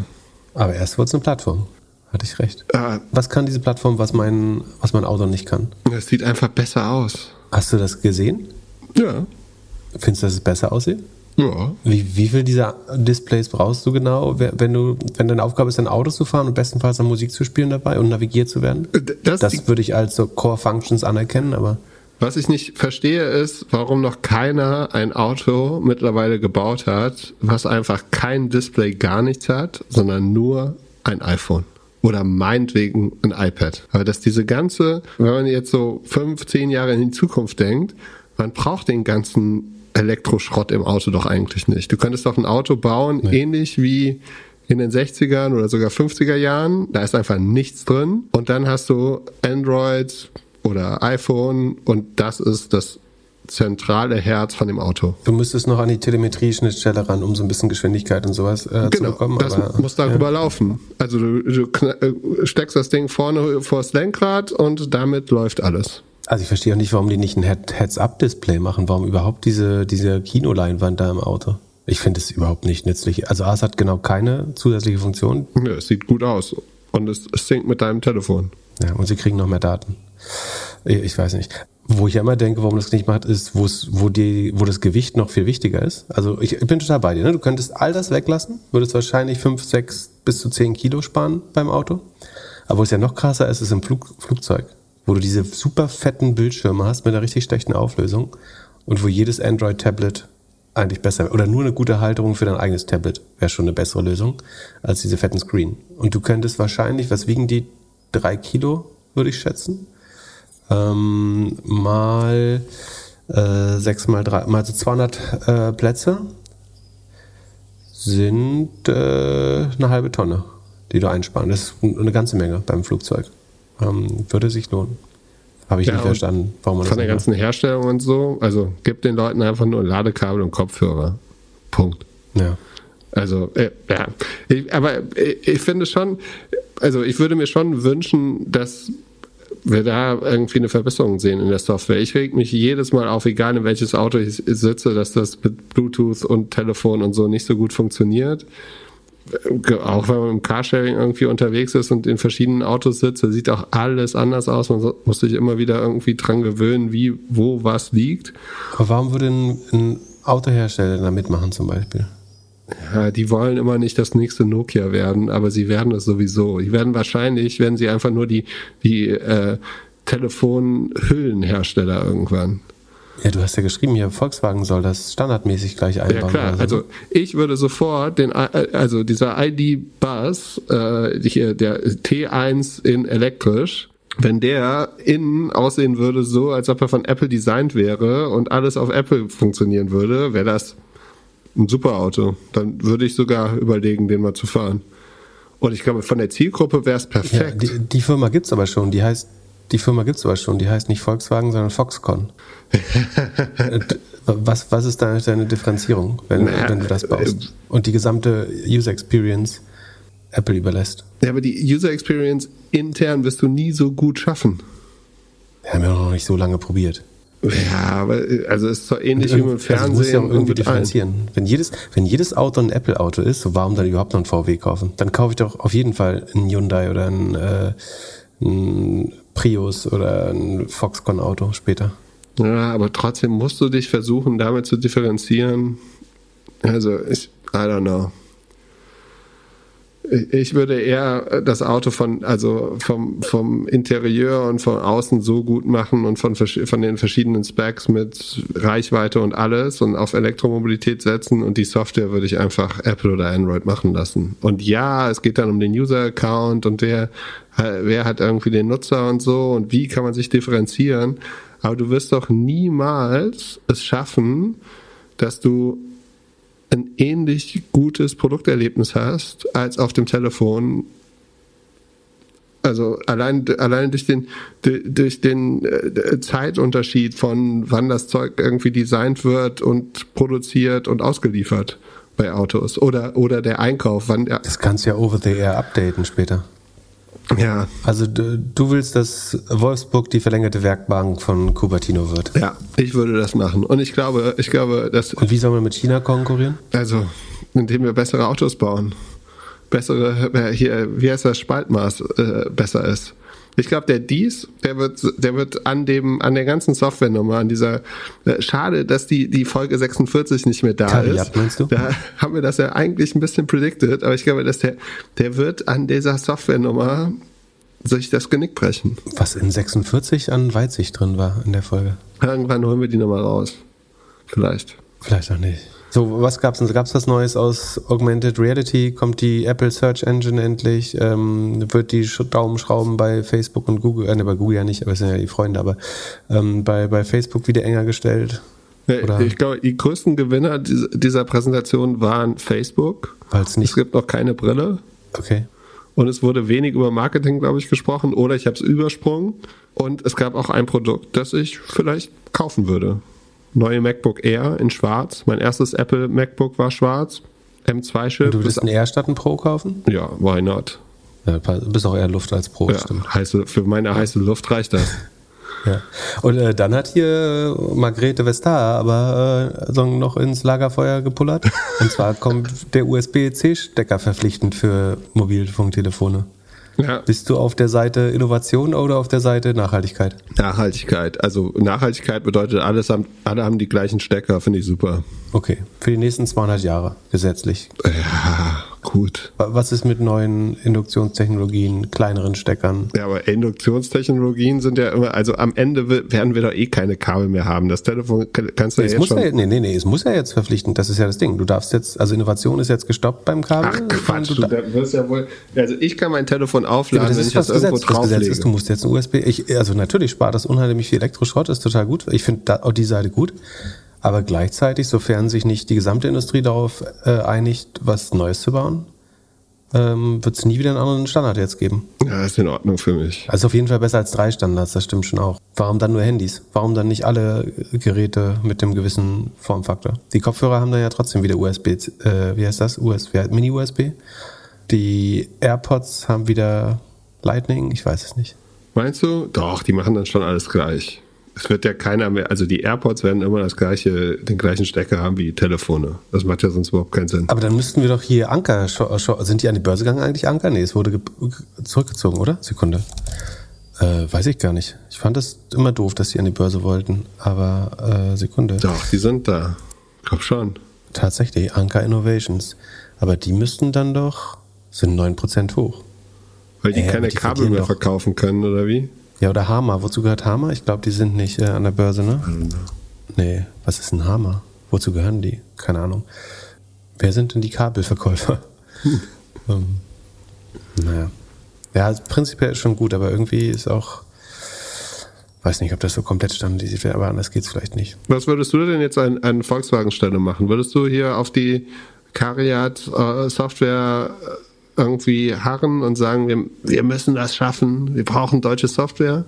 Aber erst wird es eine Plattform. Hatte ich recht. Äh, was kann diese Plattform, was mein, was mein Auto nicht kann? Es sieht einfach besser aus. Hast du das gesehen? Ja. Findest du, dass es besser aussieht? Ja. Wie, wie viel dieser Displays brauchst du genau, wenn du, wenn deine Aufgabe ist, ein Auto zu fahren und bestenfalls dann Musik zu spielen dabei und navigiert zu werden? Äh, das, das würde ich als so Core Functions anerkennen, aber. Was ich nicht verstehe, ist, warum noch keiner ein Auto mittlerweile gebaut hat, was einfach kein Display gar nichts hat, sondern nur ein iPhone oder meinetwegen ein iPad. Aber dass diese ganze, wenn man jetzt so fünf, zehn Jahre in die Zukunft denkt, man braucht den ganzen Elektroschrott im Auto doch eigentlich nicht. Du könntest doch ein Auto bauen, nee. ähnlich wie in den 60ern oder sogar 50er Jahren. Da ist einfach nichts drin. Und dann hast du Android oder iPhone und das ist das zentrale Herz von dem Auto. Du müsstest noch an die Telemetrie-Schnittstelle ran, um so ein bisschen Geschwindigkeit und sowas äh, genau, zu bekommen. Das aber, muss darüber ja. laufen. Also du, du äh, steckst das Ding vorne vors Lenkrad und damit läuft alles. Also ich verstehe auch nicht, warum die nicht ein Heads-Up-Display machen. Warum überhaupt diese, diese Kinoleinwand da im Auto? Ich finde es überhaupt nicht nützlich. Also A, es hat genau keine zusätzliche Funktion. Ja, es sieht gut aus. Und es, es synkt mit deinem Telefon. Ja, und sie kriegen noch mehr Daten. Ich weiß nicht. Wo ich ja immer denke, warum das nicht macht, ist, wo die, wo das Gewicht noch viel wichtiger ist. Also ich, ich bin total bei dir. Ne? Du könntest all das weglassen, würdest wahrscheinlich fünf, sechs bis zu zehn Kilo sparen beim Auto. Aber wo es ja noch krasser ist, ist im Flug, Flugzeug, wo du diese super fetten Bildschirme hast mit einer richtig schlechten Auflösung und wo jedes Android-Tablet eigentlich besser oder nur eine gute Halterung für dein eigenes Tablet wäre schon eine bessere Lösung als diese fetten Screen. Und du könntest wahrscheinlich, was wiegen die? Drei Kilo, würde ich schätzen ähm, mal äh, 6 mal 3, mal so 200 äh, Plätze sind äh, eine halbe Tonne, die du einsparen. Das ist eine ganze Menge beim Flugzeug. Ähm, würde sich lohnen. Habe ich ja, nicht verstanden, warum man das Von der ganzen macht. Herstellung und so, also gibt den Leuten einfach nur Ladekabel und Kopfhörer. Punkt. Ja. Also, äh, ja. Ich, aber ich, ich finde schon, also ich würde mir schon wünschen, dass wir da irgendwie eine Verbesserung sehen in der Software. Ich reg mich jedes Mal auf, egal in welches Auto ich sitze, dass das mit Bluetooth und Telefon und so nicht so gut funktioniert. Auch wenn man im Carsharing irgendwie unterwegs ist und in verschiedenen Autos sitzt, da sieht auch alles anders aus. Man muss sich immer wieder irgendwie dran gewöhnen, wie, wo was liegt. Aber warum würde ein Autohersteller da mitmachen zum Beispiel? Ja, die wollen immer nicht das nächste Nokia werden, aber sie werden es sowieso. Die werden wahrscheinlich, werden sie einfach nur die, die äh, Telefonhüllenhersteller irgendwann. Ja, du hast ja geschrieben, hier Volkswagen soll das standardmäßig gleich einbauen. Ja klar, so. also ich würde sofort den, äh, also dieser ID-Bus, äh, hier der T1 in elektrisch, wenn der innen aussehen würde so, als ob er von Apple designt wäre und alles auf Apple funktionieren würde, wäre das ein super Auto. Dann würde ich sogar überlegen, den mal zu fahren. Und ich glaube, von der Zielgruppe wäre es Ja, perfekt. die, die Firma gibt's aber schon, die heißt, die Firma gibt's aber schon, die heißt nicht Volkswagen, sondern Foxconn. Was, was ist da deine Differenzierung, wenn, Naja, wenn du das äh, baust? Und die gesamte User Experience Apple überlässt. ja, aber die User Experience intern wirst du nie so gut schaffen. Wir haben ja noch nicht so lange probiert. Ja, aber äh, also es ist so ähnlich wie mit dem also Fernsehen. musst ja irgendwie differenzieren. Wenn jedes, wenn jedes Auto ein Apple-Auto ist, so warum dann überhaupt noch ein VW kaufen? Dann kaufe ich doch auf jeden Fall einen Hyundai oder ein, äh, ein Prius oder ein Foxconn-Auto später. Ja, aber trotzdem musst du dich versuchen, damit zu differenzieren. Also, ich, I don't know. Ich- würde eher das Auto von, also vom, vom Interieur und von außen so gut machen und von, von den verschiedenen Specs mit Reichweite und alles und auf Elektromobilität setzen und die Software würde ich einfach Apple oder Android machen lassen. Und ja, es geht dann um den User-Account und wer, wer hat irgendwie den Nutzer und so und wie kann man sich differenzieren. Aber du wirst doch niemals es schaffen, dass du ein ähnlich gutes Produkterlebnis hast als auf dem Telefon. Also allein, allein durch den, durch den äh, Zeitunterschied von wann das Zeug irgendwie designt wird und produziert und ausgeliefert bei Autos oder, oder der Einkauf, wann der, Das kannst du ja over the air updaten später. Ja, Also du, du willst, dass Wolfsburg die verlängerte Werkbank von Cupertino wird. ja, ich würde das machen. Und ich glaube, ich glaube, dass Und wie soll man mit China konkurrieren? Also, indem wir bessere Autos bauen. Bessere, äh, hier, wie heißt das, Spaltmaß äh, besser ist. Ich glaube, der Dies, der wird, der wird an dem, an der ganzen Softwarenummer, an dieser, äh, schade, dass die, die Folge 46 nicht mehr da Caveat, ist. meinst du? Da haben wir das ja eigentlich ein bisschen predicted, aber ich glaube, dass der, der wird an dieser Softwarenummer sich das Genick brechen. Was in 46 an Weitsicht drin war in der Folge. Irgendwann holen wir die nochmal raus. Vielleicht. Vielleicht auch nicht. So, was gab's denn? Gab's was Neues aus Augmented Reality? Kommt die Apple Search Engine endlich? Ähm, wird die Sch- Daumenschrauben bei Facebook und Google, äh, ne, bei Google ja nicht, aber es sind ja die Freunde, aber ähm, bei, bei Facebook wieder enger gestellt? Oder- Ich glaube, die größten Gewinner dieser- dieser Präsentation waren Facebook. Weil's nicht- Es gibt noch keine Brille. Okay. Und es wurde wenig über Marketing, glaube ich, gesprochen. Oder ich habe es übersprungen. Und es gab auch ein Produkt, das ich vielleicht kaufen würde. Neue MacBook Air in schwarz. Mein erstes Apple MacBook war schwarz. M2-Chip. Du würdest ein R statt ein Pro kaufen? Ja, why not? Ja, du bist auch eher Luft als Pro, Ja, stimmt. heiße, für meine heiße Luft reicht das. Ja. Und äh, dann hat hier äh, Margrethe Vestager aber äh, so noch ins Lagerfeuer gepullert. Und zwar kommt der USB-C-Stecker verpflichtend für Mobilfunktelefone. Ja, Bist du auf der Seite Innovation oder auf der Seite Nachhaltigkeit? Nachhaltigkeit. Also Nachhaltigkeit bedeutet, alles haben, alle haben die gleichen Stecker, finde ich super. Okay, für die nächsten 200 Jahre gesetzlich. Ja, gut. Wa- Was ist mit neuen Induktionstechnologien, kleineren Steckern? Ja, aber Induktionstechnologien sind ja immer, also am Ende werden wir doch eh keine Kabel mehr haben. Das Telefon kann- kannst du ja Es jetzt muss schon. ja, nee, nee, nee, es muss ja jetzt verpflichtend, das ist ja das Ding. Du darfst jetzt, also Innovation ist jetzt gestoppt beim Kabel. Ach Quatsch, Du du, da- wirst ja wohl. Also ich kann mein Telefon Ja, aufladen, das wenn ist ich das das irgendwo Gesetz. Das Gesetz ist, du drauflege. musst jetzt ein USB. Ich, also natürlich spart das unheimlich viel Elektroschrott, ist total gut. Ich finde auch die Seite gut. Aber gleichzeitig, sofern sich nicht die gesamte Industrie darauf äh, einigt, was Neues zu bauen, ähm, wird es nie wieder einen anderen Standard jetzt geben. Ja, ist in Ordnung für mich. Also auf jeden Fall besser als drei Standards, das stimmt schon auch. Warum dann nur Handys? Warum dann nicht alle Geräte mit dem gewissen Formfaktor? Die Kopfhörer haben dann ja trotzdem wieder USB, äh, wie heißt das? USB, Mini-USB. Die AirPods haben wieder Lightning, ich weiß es nicht. Meinst du? Doch, die machen dann schon alles gleich. Es wird ja keiner mehr, also die AirPods werden immer das gleiche, den gleichen Stecker haben wie Telefone. Das macht ja sonst überhaupt keinen Sinn. Aber dann müssten wir doch hier Anker, sind die an die Börse gegangen eigentlich Anker? Nee, es wurde ge- zurückgezogen, oder? Sekunde. Äh, weiß ich gar nicht. Ich fand das immer doof, dass die an die Börse wollten. Aber äh, Sekunde. Doch, die sind da. Ich glaub schon. Tatsächlich, Anker Innovations. Aber die müssten dann doch, sind 9% hoch. Weil die Äh, aber keine die Kabel mehr verkaufen können, oder wie? Ja, oder Hama. Wozu gehört Hama? Ich glaube, die sind nicht äh, an der Börse, ne? Nee, was ist ein Hama? Wozu gehören die? Keine Ahnung. Wer sind denn die Kabelverkäufer? ähm, naja. Ja, also prinzipiell ist schon gut, aber irgendwie ist auch, weiß nicht, ob das so komplett standardisiert wäre, aber anders geht's vielleicht nicht. Was würdest du denn jetzt an, an Volkswagen-Stelle machen? Würdest du hier auf die Cariat-Software äh, irgendwie harren und sagen, wir, wir müssen das schaffen, wir brauchen deutsche Software?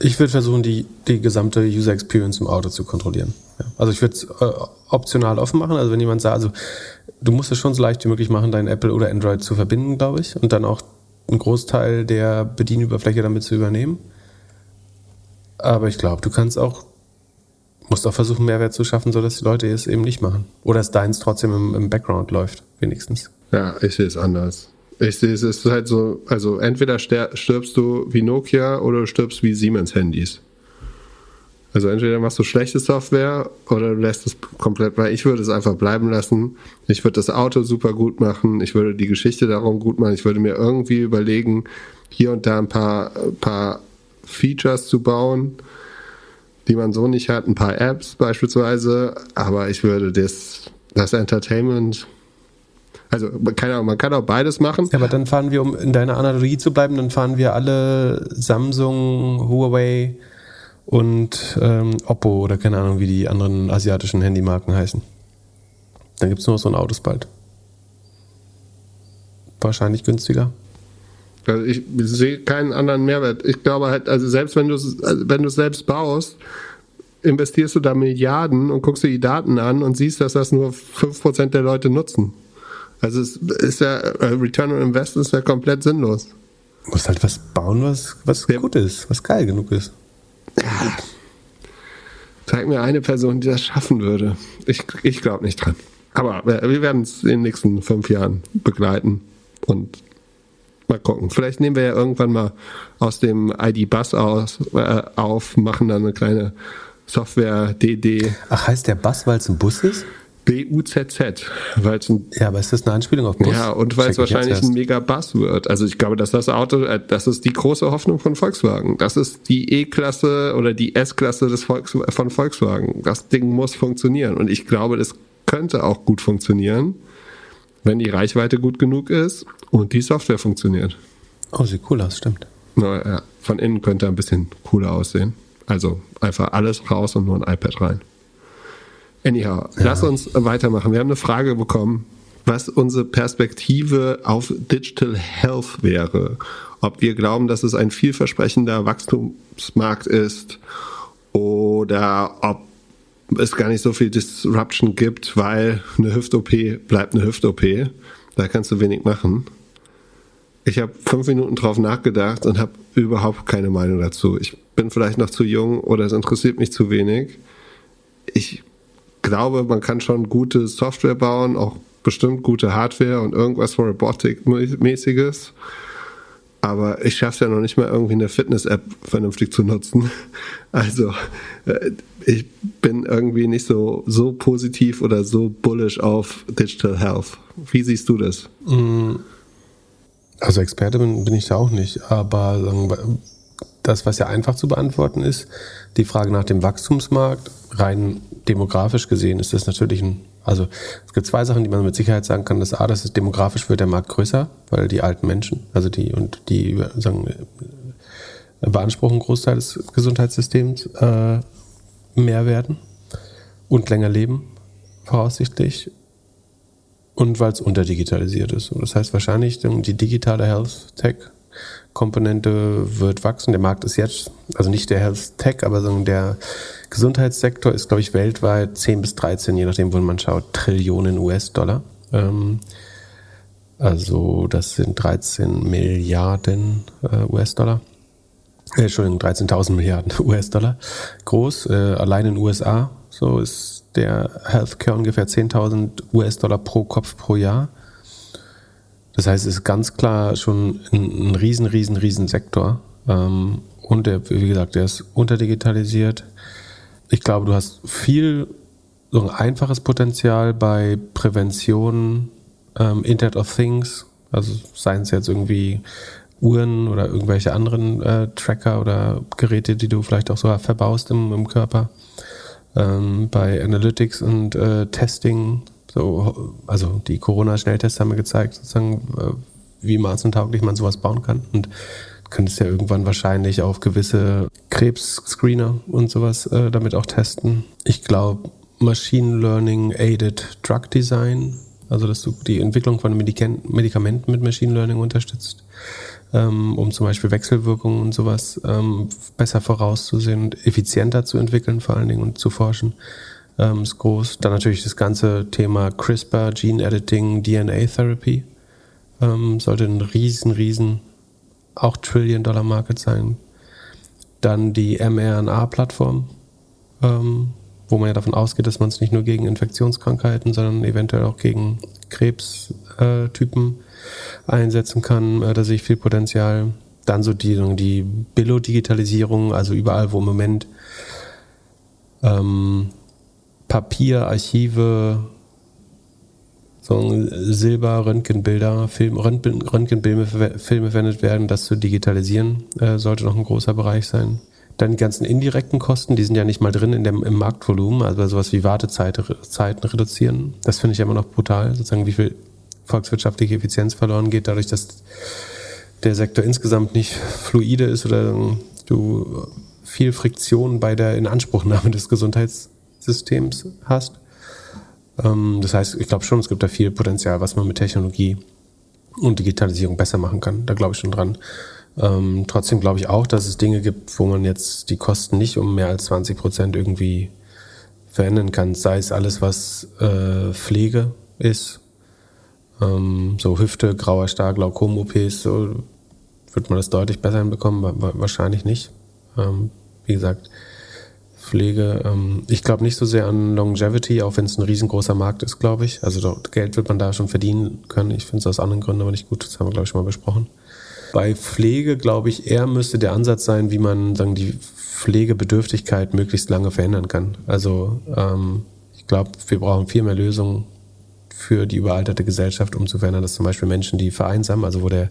Ich würde versuchen, die, die gesamte User Experience im Auto zu kontrollieren. Ja. Also ich würde es äh, optional offen machen. Also wenn jemand sagt, also du musst es schon so leicht wie möglich machen, dein Apple oder Android zu verbinden, glaube ich, und dann auch einen Großteil der Bedienüberfläche damit zu übernehmen. Aber ich glaube, du kannst auch, musst auch versuchen, Mehrwert zu schaffen, sodass die Leute es eben nicht machen. Oder dass deins trotzdem im, im Background läuft, wenigstens. Ja, ich sehe es anders. Ich sehe es ist halt so, also entweder stirbst du wie Nokia oder du stirbst wie Siemens Handys. Also entweder machst du schlechte Software oder du lässt es komplett, weil ich würde es einfach bleiben lassen. Ich würde das Auto super gut machen. Ich würde die Geschichte darum gut machen. Ich würde mir irgendwie überlegen, hier und da ein paar, paar Features zu bauen, die man so nicht hat. Ein paar Apps beispielsweise. Aber ich würde das, das Entertainment also keine Ahnung, man kann auch beides machen. Ja, aber dann fahren wir, um in deiner Analogie zu bleiben, dann fahren wir alle Samsung, Huawei und ähm, Oppo oder keine Ahnung, wie die anderen asiatischen Handymarken heißen. Dann gibt es nur so ein Autos bald. Wahrscheinlich günstiger. Also ich sehe keinen anderen Mehrwert. Ich glaube halt, also selbst wenn du es also wenn du selbst baust, investierst du da Milliarden und guckst dir die Daten an und siehst, dass das nur 5% der Leute nutzen. Also es ist ja, äh, Return on Investment ist ja komplett sinnlos. Du musst halt was bauen, was, was ja. gut ist, was geil genug ist. Ja. Zeig mir eine Person, die das schaffen würde. Ich, ich glaube nicht dran. Aber wir werden es in den nächsten fünf Jahren begleiten und mal gucken. Vielleicht nehmen wir ja irgendwann mal aus dem ID-Bus aus, äh, auf, machen dann eine kleine Software-DD. Ach, heißt der Bus, weil es ein Bus ist? B-U-Z-Z. Weil's ein, ja, aber ist das eine Anspielung auf Bus? Ja, und weil es wahrscheinlich ein mega Bass wird. Also ich glaube, dass das Auto, äh, das ist die große Hoffnung von Volkswagen. Das ist die E-Klasse oder die S-Klasse des Volks, von Volkswagen. Das Ding muss funktionieren. Und ich glaube, das könnte auch gut funktionieren, wenn die Reichweite gut genug ist und die Software funktioniert. Oh, sieht cool aus, stimmt. Na, ja, von innen könnte ein bisschen cooler aussehen. Also einfach alles raus und nur ein iPad rein. Anyhow, ja. lass uns weitermachen. Wir haben eine Frage bekommen, was unsere Perspektive auf Digital Health wäre. Ob wir glauben, dass es ein vielversprechender Wachstumsmarkt ist oder ob es gar nicht so viel Disruption gibt, weil eine Hüft-OP bleibt eine Hüft-OP. Da kannst du wenig machen. Ich habe fünf Minuten drauf nachgedacht und habe überhaupt keine Meinung dazu. Ich bin vielleicht noch zu jung oder es interessiert mich zu wenig. Ich glaube, man kann schon gute Software bauen, auch bestimmt gute Hardware und irgendwas Robotik-mäßiges. Aber ich schaffe es ja noch nicht mal irgendwie eine Fitness-App vernünftig zu nutzen. Also äh, ich bin irgendwie nicht so, so positiv oder so bullish auf Digital Health. Wie siehst du das? Mm. Also Experte bin, bin ich da auch nicht, aber das, was ja einfach zu beantworten ist, die Frage nach dem Wachstumsmarkt, rein demografisch gesehen ist das natürlich ein, also es gibt zwei Sachen, die man mit Sicherheit sagen kann. Das A, das ist demografisch wird der Markt größer, weil die alten Menschen, also die und die sagen, beanspruchen einen Großteil des Gesundheitssystems äh, mehr werden und länger leben, voraussichtlich. Und weil es unterdigitalisiert ist. Das heißt wahrscheinlich die digitale Health Tech Komponente wird wachsen. Der Markt ist jetzt, also nicht der Health Tech, aber sondern der Gesundheitssektor ist, glaube ich, weltweit 10 bis 13, je nachdem, wo man schaut, Trillionen US-Dollar. Ähm, also das sind 13 Milliarden äh, US-Dollar. Äh, Entschuldigung, 13.000 Milliarden US-Dollar groß. Äh, allein in den USA so ist der Healthcare ungefähr 10.000 US-Dollar pro Kopf pro Jahr. Das heißt, es ist ganz klar schon ein, ein riesen, riesen, riesen Sektor. Ähm, und der, wie gesagt, der ist unterdigitalisiert. Ich glaube, du hast viel so ein einfaches Potenzial bei Prävention, ähm, Internet of Things, also seien es jetzt irgendwie Uhren oder irgendwelche anderen äh, Tracker oder Geräte, die du vielleicht auch so verbaust im, im Körper. Ähm, bei Analytics und äh, Testing so, also die Corona-Schnelltests haben mir gezeigt, sozusagen, äh, wie maßentauglich man sowas bauen kann. Und könntest ja irgendwann wahrscheinlich auf gewisse Krebsscreener und sowas äh, damit auch testen. Ich glaube, Machine Learning Aided Drug Design, also dass du die Entwicklung von Medikamenten mit Machine Learning unterstützt, ähm, um zum Beispiel Wechselwirkungen und sowas ähm, besser vorauszusehen und effizienter zu entwickeln vor allen Dingen und zu forschen, ähm, ist groß. Dann natürlich das ganze Thema CRISPR, Gene Editing, DNA Therapy ähm, sollte ein riesen, riesen auch Trillion-Dollar-Market sein. Dann die mRNA-Plattform, ähm, wo man ja davon ausgeht, dass man es nicht nur gegen Infektionskrankheiten, sondern eventuell auch gegen Krebstypen äh, einsetzen kann. Äh, da sehe ich viel Potenzial. Dann so die, die Billo-Digitalisierung, also überall, wo im Moment ähm, Papier, Archive, so Silber, Röntgenbilder, Film, Röntgenfilme verwendet werden, das zu digitalisieren, äh, sollte noch ein großer Bereich sein. Dann die ganzen indirekten Kosten, die sind ja nicht mal drin in dem, im Marktvolumen, also sowas wie Wartezeiten reduzieren. Das finde ich immer noch brutal, sozusagen wie viel volkswirtschaftliche Effizienz verloren geht, dadurch, dass der Sektor insgesamt nicht fluide ist oder du viel Friktion bei der Inanspruchnahme des Gesundheitssystems hast. Ähm, das heißt, ich glaube schon, es gibt da viel Potenzial, was man mit Technologie und Digitalisierung besser machen kann. Da glaube ich schon dran. Ähm, trotzdem glaube ich auch, dass es Dinge gibt, wo man jetzt die Kosten nicht um mehr als 20 Prozent irgendwie verändern kann. Sei es alles, was äh, Pflege ist, ähm, so Hüfte, grauer Star, Glaukom-OPs, so wird man das deutlich besser hinbekommen? Wahrscheinlich nicht. Ähm, wie gesagt, Pflege. Ähm, ich glaube nicht so sehr an Longevity, auch wenn es ein riesengroßer Markt ist, glaube ich. Also Geld wird man da schon verdienen können. Ich finde es aus anderen Gründen aber nicht gut. Das haben wir, glaube ich, schon mal besprochen. Bei Pflege, glaube ich, eher müsste der Ansatz sein, wie man sagen, die Pflegebedürftigkeit möglichst lange verändern kann. Also ähm, ich glaube, wir brauchen viel mehr Lösungen für die überalterte Gesellschaft, um zu verändern, dass zum Beispiel Menschen, die vereinsamen, also wo der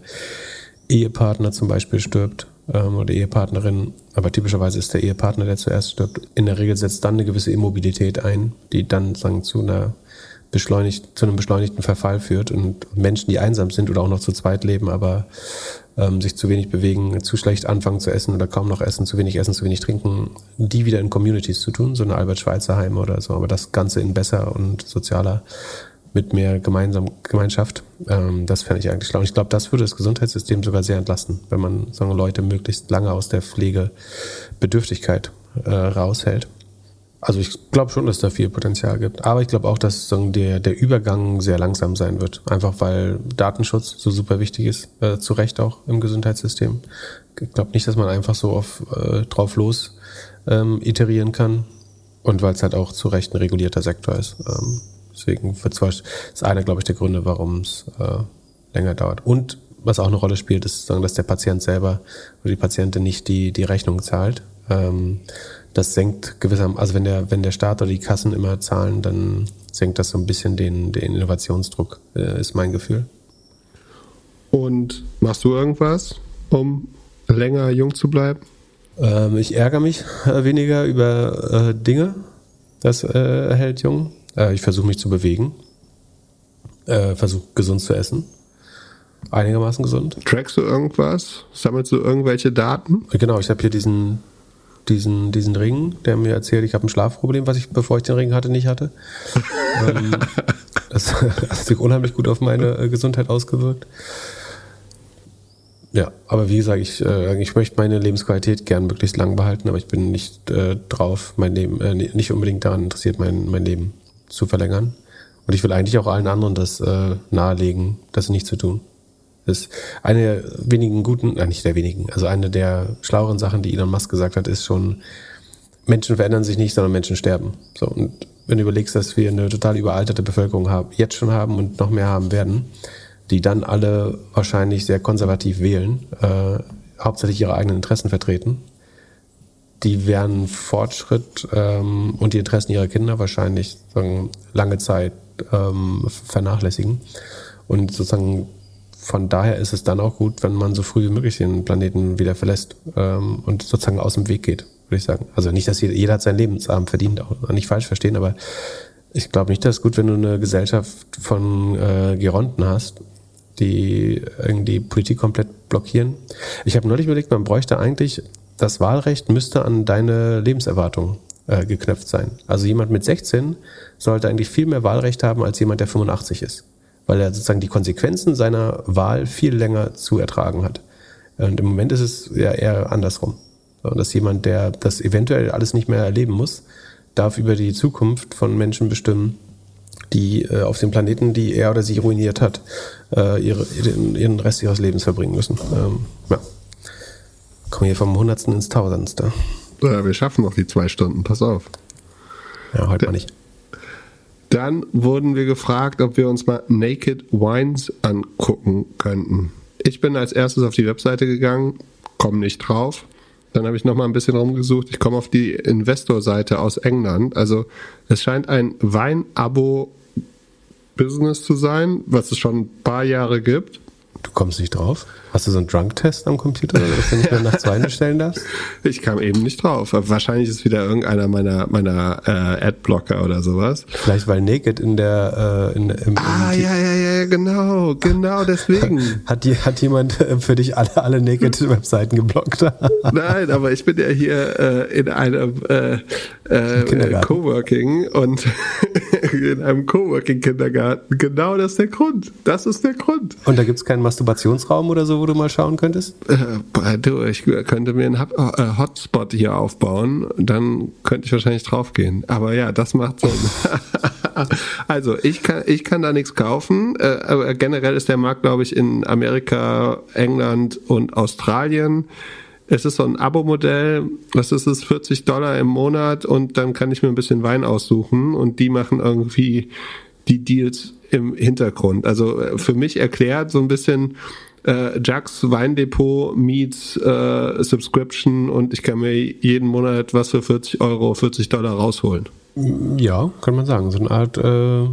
Ehepartner zum Beispiel stirbt ähm, oder Ehepartnerin, aber typischerweise ist der Ehepartner, der zuerst stirbt. In der Regel setzt dann eine gewisse Immobilität ein, die dann sagen, zu einer beschleunigt, zu einem beschleunigten Verfall führt und Menschen, die einsam sind oder auch noch zu zweit leben, aber ähm, sich zu wenig bewegen, zu schlecht anfangen zu essen oder kaum noch essen, zu wenig essen, zu wenig trinken, die wieder in Communities zu tun, so eine Albert-Schweitzer-Heim oder so, aber das Ganze in besser und sozialer mit mehr gemeinsam, Gemeinschaft. Ähm, das fände ich eigentlich schlau. Und ich glaube, das würde das Gesundheitssystem sogar sehr entlasten, wenn man sagen, Leute möglichst lange aus der Pflegebedürftigkeit äh, raushält. Also ich glaube schon, dass da viel Potenzial gibt. Aber ich glaube auch, dass sagen, der, der Übergang sehr langsam sein wird. Einfach weil Datenschutz so super wichtig ist, äh, zu Recht auch im Gesundheitssystem. Ich glaube nicht, dass man einfach so auf, äh, drauf los ähm, iterieren kann. Und weil es halt auch zu Recht ein regulierter Sektor ist. Ähm, Deswegen wird zwar, ist einer, glaube ich, der Gründe, warum es äh, länger dauert. Und was auch eine Rolle spielt, ist, sagen, dass der Patient selber oder die Patientin nicht die, die Rechnung zahlt. Ähm, das senkt gewissermaßen, also wenn der, wenn der Staat oder die Kassen immer zahlen, dann senkt das so ein bisschen den, den Innovationsdruck, äh, ist mein Gefühl. Und machst du irgendwas, um länger jung zu bleiben? Ähm, ich ärgere mich äh, weniger über äh, Dinge. Das äh, hält jung. Äh, ich versuche mich zu bewegen. Äh, versuche gesund zu essen. Einigermaßen gesund. Trackst du irgendwas? Sammelst du irgendwelche Daten? Genau, ich habe hier diesen, diesen, diesen Ring, der mir erzählt, ich habe ein Schlafproblem, was ich, bevor ich den Ring hatte, nicht hatte. ähm, das, das hat sich unheimlich gut auf meine äh, Gesundheit ausgewirkt. Ja, aber wie gesagt, ich, äh, ich möchte meine Lebensqualität gern möglichst lang behalten, aber ich bin nicht äh, drauf, mein Leben, äh, nicht unbedingt daran interessiert, mein, mein Leben zu verlängern. Und ich will eigentlich auch allen anderen das äh, nahelegen, das nicht zu tun. Das ist eine der wenigen guten, äh, nicht der wenigen, also eine der schlaueren Sachen, die Elon Musk gesagt hat, ist schon, Menschen verändern sich nicht, sondern Menschen sterben. So, und wenn du überlegst, dass wir eine total überalterte Bevölkerung haben, jetzt schon haben und noch mehr haben werden, die dann alle wahrscheinlich sehr konservativ wählen, äh, hauptsächlich ihre eigenen Interessen vertreten, die werden Fortschritt ähm, und die Interessen ihrer Kinder wahrscheinlich sagen, lange Zeit ähm, vernachlässigen. Und sozusagen von daher ist es dann auch gut, wenn man so früh wie möglich den Planeten wieder verlässt ähm, und sozusagen aus dem Weg geht, würde ich sagen. Also nicht, dass jeder, jeder hat sein Lebensabend verdient, auch nicht falsch verstehen, aber ich glaube nicht, dass es gut, wenn du eine Gesellschaft von äh, Geronten hast, die irgendwie Politik komplett blockieren. Ich habe neulich überlegt, man bräuchte eigentlich, das Wahlrecht müsste an deine Lebenserwartung äh, geknüpft sein. Also jemand mit 16 sollte eigentlich viel mehr Wahlrecht haben als jemand, der 85 ist. Weil er sozusagen die Konsequenzen seiner Wahl viel länger zu ertragen hat. Und im Moment ist es ja eher andersrum. Dass jemand, der das eventuell alles nicht mehr erleben muss, darf über die Zukunft von Menschen bestimmen, die äh, auf dem Planeten, die er oder sie ruiniert hat, äh, ihre, ihren Rest ihres Lebens verbringen müssen. Ähm, ja. Kommen hier vom Hundertsten ins Tausendste. Ja, wir schaffen noch die zwei Stunden, pass auf. Ja, heute mal nicht. Dann wurden wir gefragt, ob wir uns mal Naked Wines angucken könnten. Ich bin als erstes auf die Webseite gegangen, komme nicht drauf. Dann habe ich noch mal ein bisschen rumgesucht. Ich komme auf die Investor-Seite aus England. Also es scheint ein Wein-Abo-Business zu sein, was es schon ein paar Jahre gibt. Du kommst nicht drauf? Hast du so einen Drunk-Test am Computer, dass du nicht mehr nach zwei bestellen darfst? Ich kam eben nicht drauf. Wahrscheinlich ist wieder irgendeiner meiner meiner äh, Adblocker oder sowas. Vielleicht weil Naked in der äh, in, im, Ah im ja ja ja genau genau deswegen. hat die hat jemand äh, für dich alle alle Naked Webseiten geblockt? Nein, aber ich bin ja hier äh, in einem äh, äh. Coworking und in einem Coworking Kindergarten. Genau das ist der Grund. Das ist der Grund. Und da gibt's keinen Masturbationsraum oder so, wo du mal schauen könntest? Äh, du, ich könnte mir einen Hub, äh, Hotspot hier aufbauen, dann könnte ich wahrscheinlich draufgehen. Aber ja, das macht Sinn. also ich kann, ich kann da nichts kaufen. Äh, aber generell ist der Markt, glaube ich, in Amerika, England und Australien. Es ist so ein Abo-Modell, was ist es, 40 Dollar im Monat und dann kann ich mir ein bisschen Wein aussuchen und die machen irgendwie die Deals im Hintergrund. Also äh, für mich erklärt so ein bisschen äh, Jacks Weindepot meets äh, Subscription und ich kann mir jeden Monat was für 40 Euro, 40 Dollar rausholen. Ja, kann man sagen. So eine Art äh,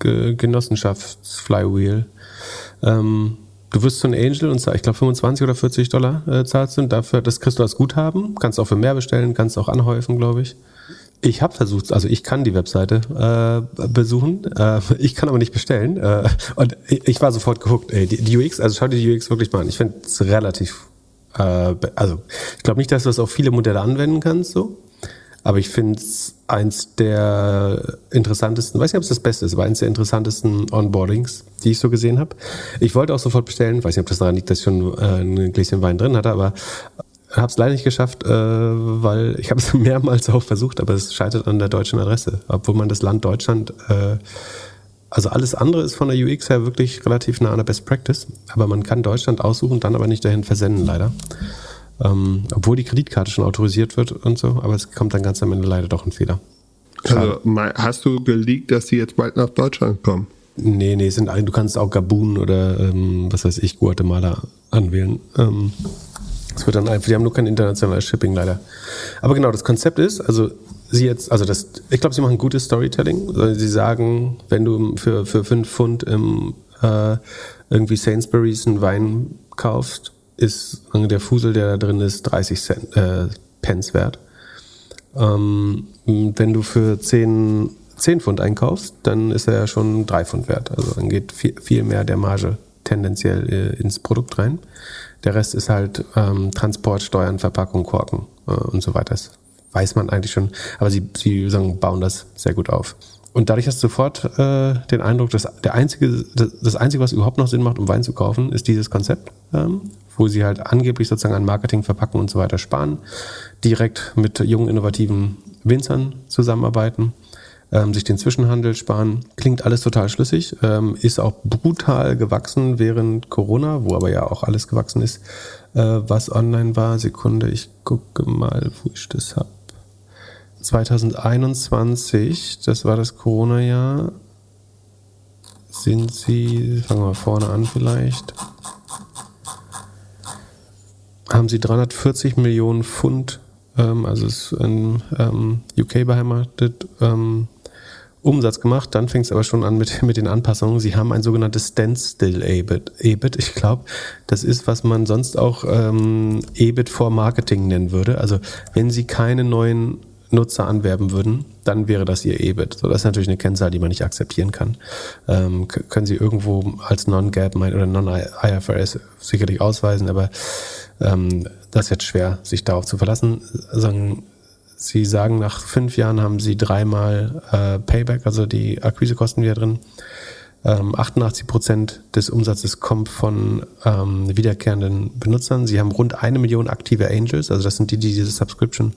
Ge Genossenschafts-Flywheel. Ähm, du wirst so ein Angel und ich glaube 25 oder 40 Dollar äh, zahlst und dafür, das kriegst du als Guthaben. Kannst auch für mehr bestellen, kannst auch anhäufen, glaube ich. Ich habe versucht, also ich kann die Webseite äh, besuchen, äh, ich kann aber nicht bestellen. Äh, und ich, war sofort gehuckt. Ey, die, die UX, also schau dir die UX wirklich mal an. Ich finde es relativ, äh, also ich glaube nicht, dass du das auf viele Modelle anwenden kannst, so. Aber ich finde es eins der interessantesten, weiß nicht, ob es das Beste ist, aber eins der interessantesten Onboardings, die ich so gesehen habe. Ich wollte auch sofort bestellen, weiß nicht, ob das daran liegt, dass ich schon äh, ein Gläschen Wein drin hatte, aber habe es leider nicht geschafft, äh, weil ich habe es mehrmals auch versucht, aber es scheitert an der deutschen Adresse, obwohl man das Land Deutschland, äh, also alles andere ist von der UX her wirklich relativ nah an der Best Practice, aber man kann Deutschland aussuchen, dann aber nicht dahin versenden leider. Ähm, obwohl die Kreditkarte schon autorisiert wird und so, aber es kommt dann ganz am Ende leider doch ein Fehler. Also hast du geleakt, dass die jetzt bald nach Deutschland kommen? Nee, nee, sind du kannst auch Gabun oder ähm, was weiß ich, Guatemala anwählen. Ähm, es wird dann einfach, die haben nur kein internationales Shipping leider. Aber genau, das Konzept ist, also sie jetzt, also das, ich glaube, sie machen gutes Storytelling. Also Sie sagen, wenn du für, für fünf Pfund im, äh, irgendwie Sainsbury's einen Wein kaufst, ist der Fusel, der da drin ist, 30 Cent, äh, Pence wert. Ähm, wenn du für 10, 10 Pfund einkaufst, dann ist er ja schon 3 Pfund wert. Also dann geht viel, viel mehr der Marge tendenziell äh, ins Produkt rein. Der Rest ist halt ähm, Transport, Steuern, Verpackung, Korken äh, und so weiter. Das weiß man eigentlich schon. Aber sie, sie sagen, bauen das sehr gut auf. Und dadurch hast du sofort äh, den Eindruck, dass der einzige, das, Einzige, was überhaupt noch Sinn macht, um Wein zu kaufen, ist dieses Konzept, ähm, wo sie halt angeblich sozusagen an Marketing, Verpacken und so weiter sparen, direkt mit jungen, innovativen Winzern zusammenarbeiten, ähm, sich den Zwischenhandel sparen. Klingt alles total schlüssig, ähm, ist auch brutal gewachsen während Corona, wo aber ja auch alles gewachsen ist, äh, was online war. Sekunde, ich gucke mal, wo ich das hab. 2021, das war das Corona-Jahr, sind sie, fangen wir vorne an vielleicht, haben sie 340 Millionen Pfund, ähm, also ist in ähm, UK beheimatet, ähm, Umsatz gemacht. Dann fing es aber schon an mit, mit den Anpassungen. Sie haben ein sogenanntes Standstill EBIT. EBIT, ich glaube, das ist, was man sonst auch ähm, EBIT for Marketing nennen würde. Also wenn Sie keine neuen Nutzer anwerben würden, dann wäre das ihr EBIT. So, das ist natürlich eine Kennzahl, die man nicht akzeptieren kann. Ähm, können Sie irgendwo als Non-GAAP oder Non-IFRS sicherlich ausweisen, aber ähm, das jetzt schwer, sich darauf zu verlassen. Sagen, Sie sagen, nach fünf Jahren haben Sie dreimal äh, Payback, also die Akquisekosten wieder drin. Ähm, 88 Prozent des Umsatzes kommt von ähm, wiederkehrenden Benutzern. Sie haben rund eine Million aktive Angels, also das sind die, die diese Subscription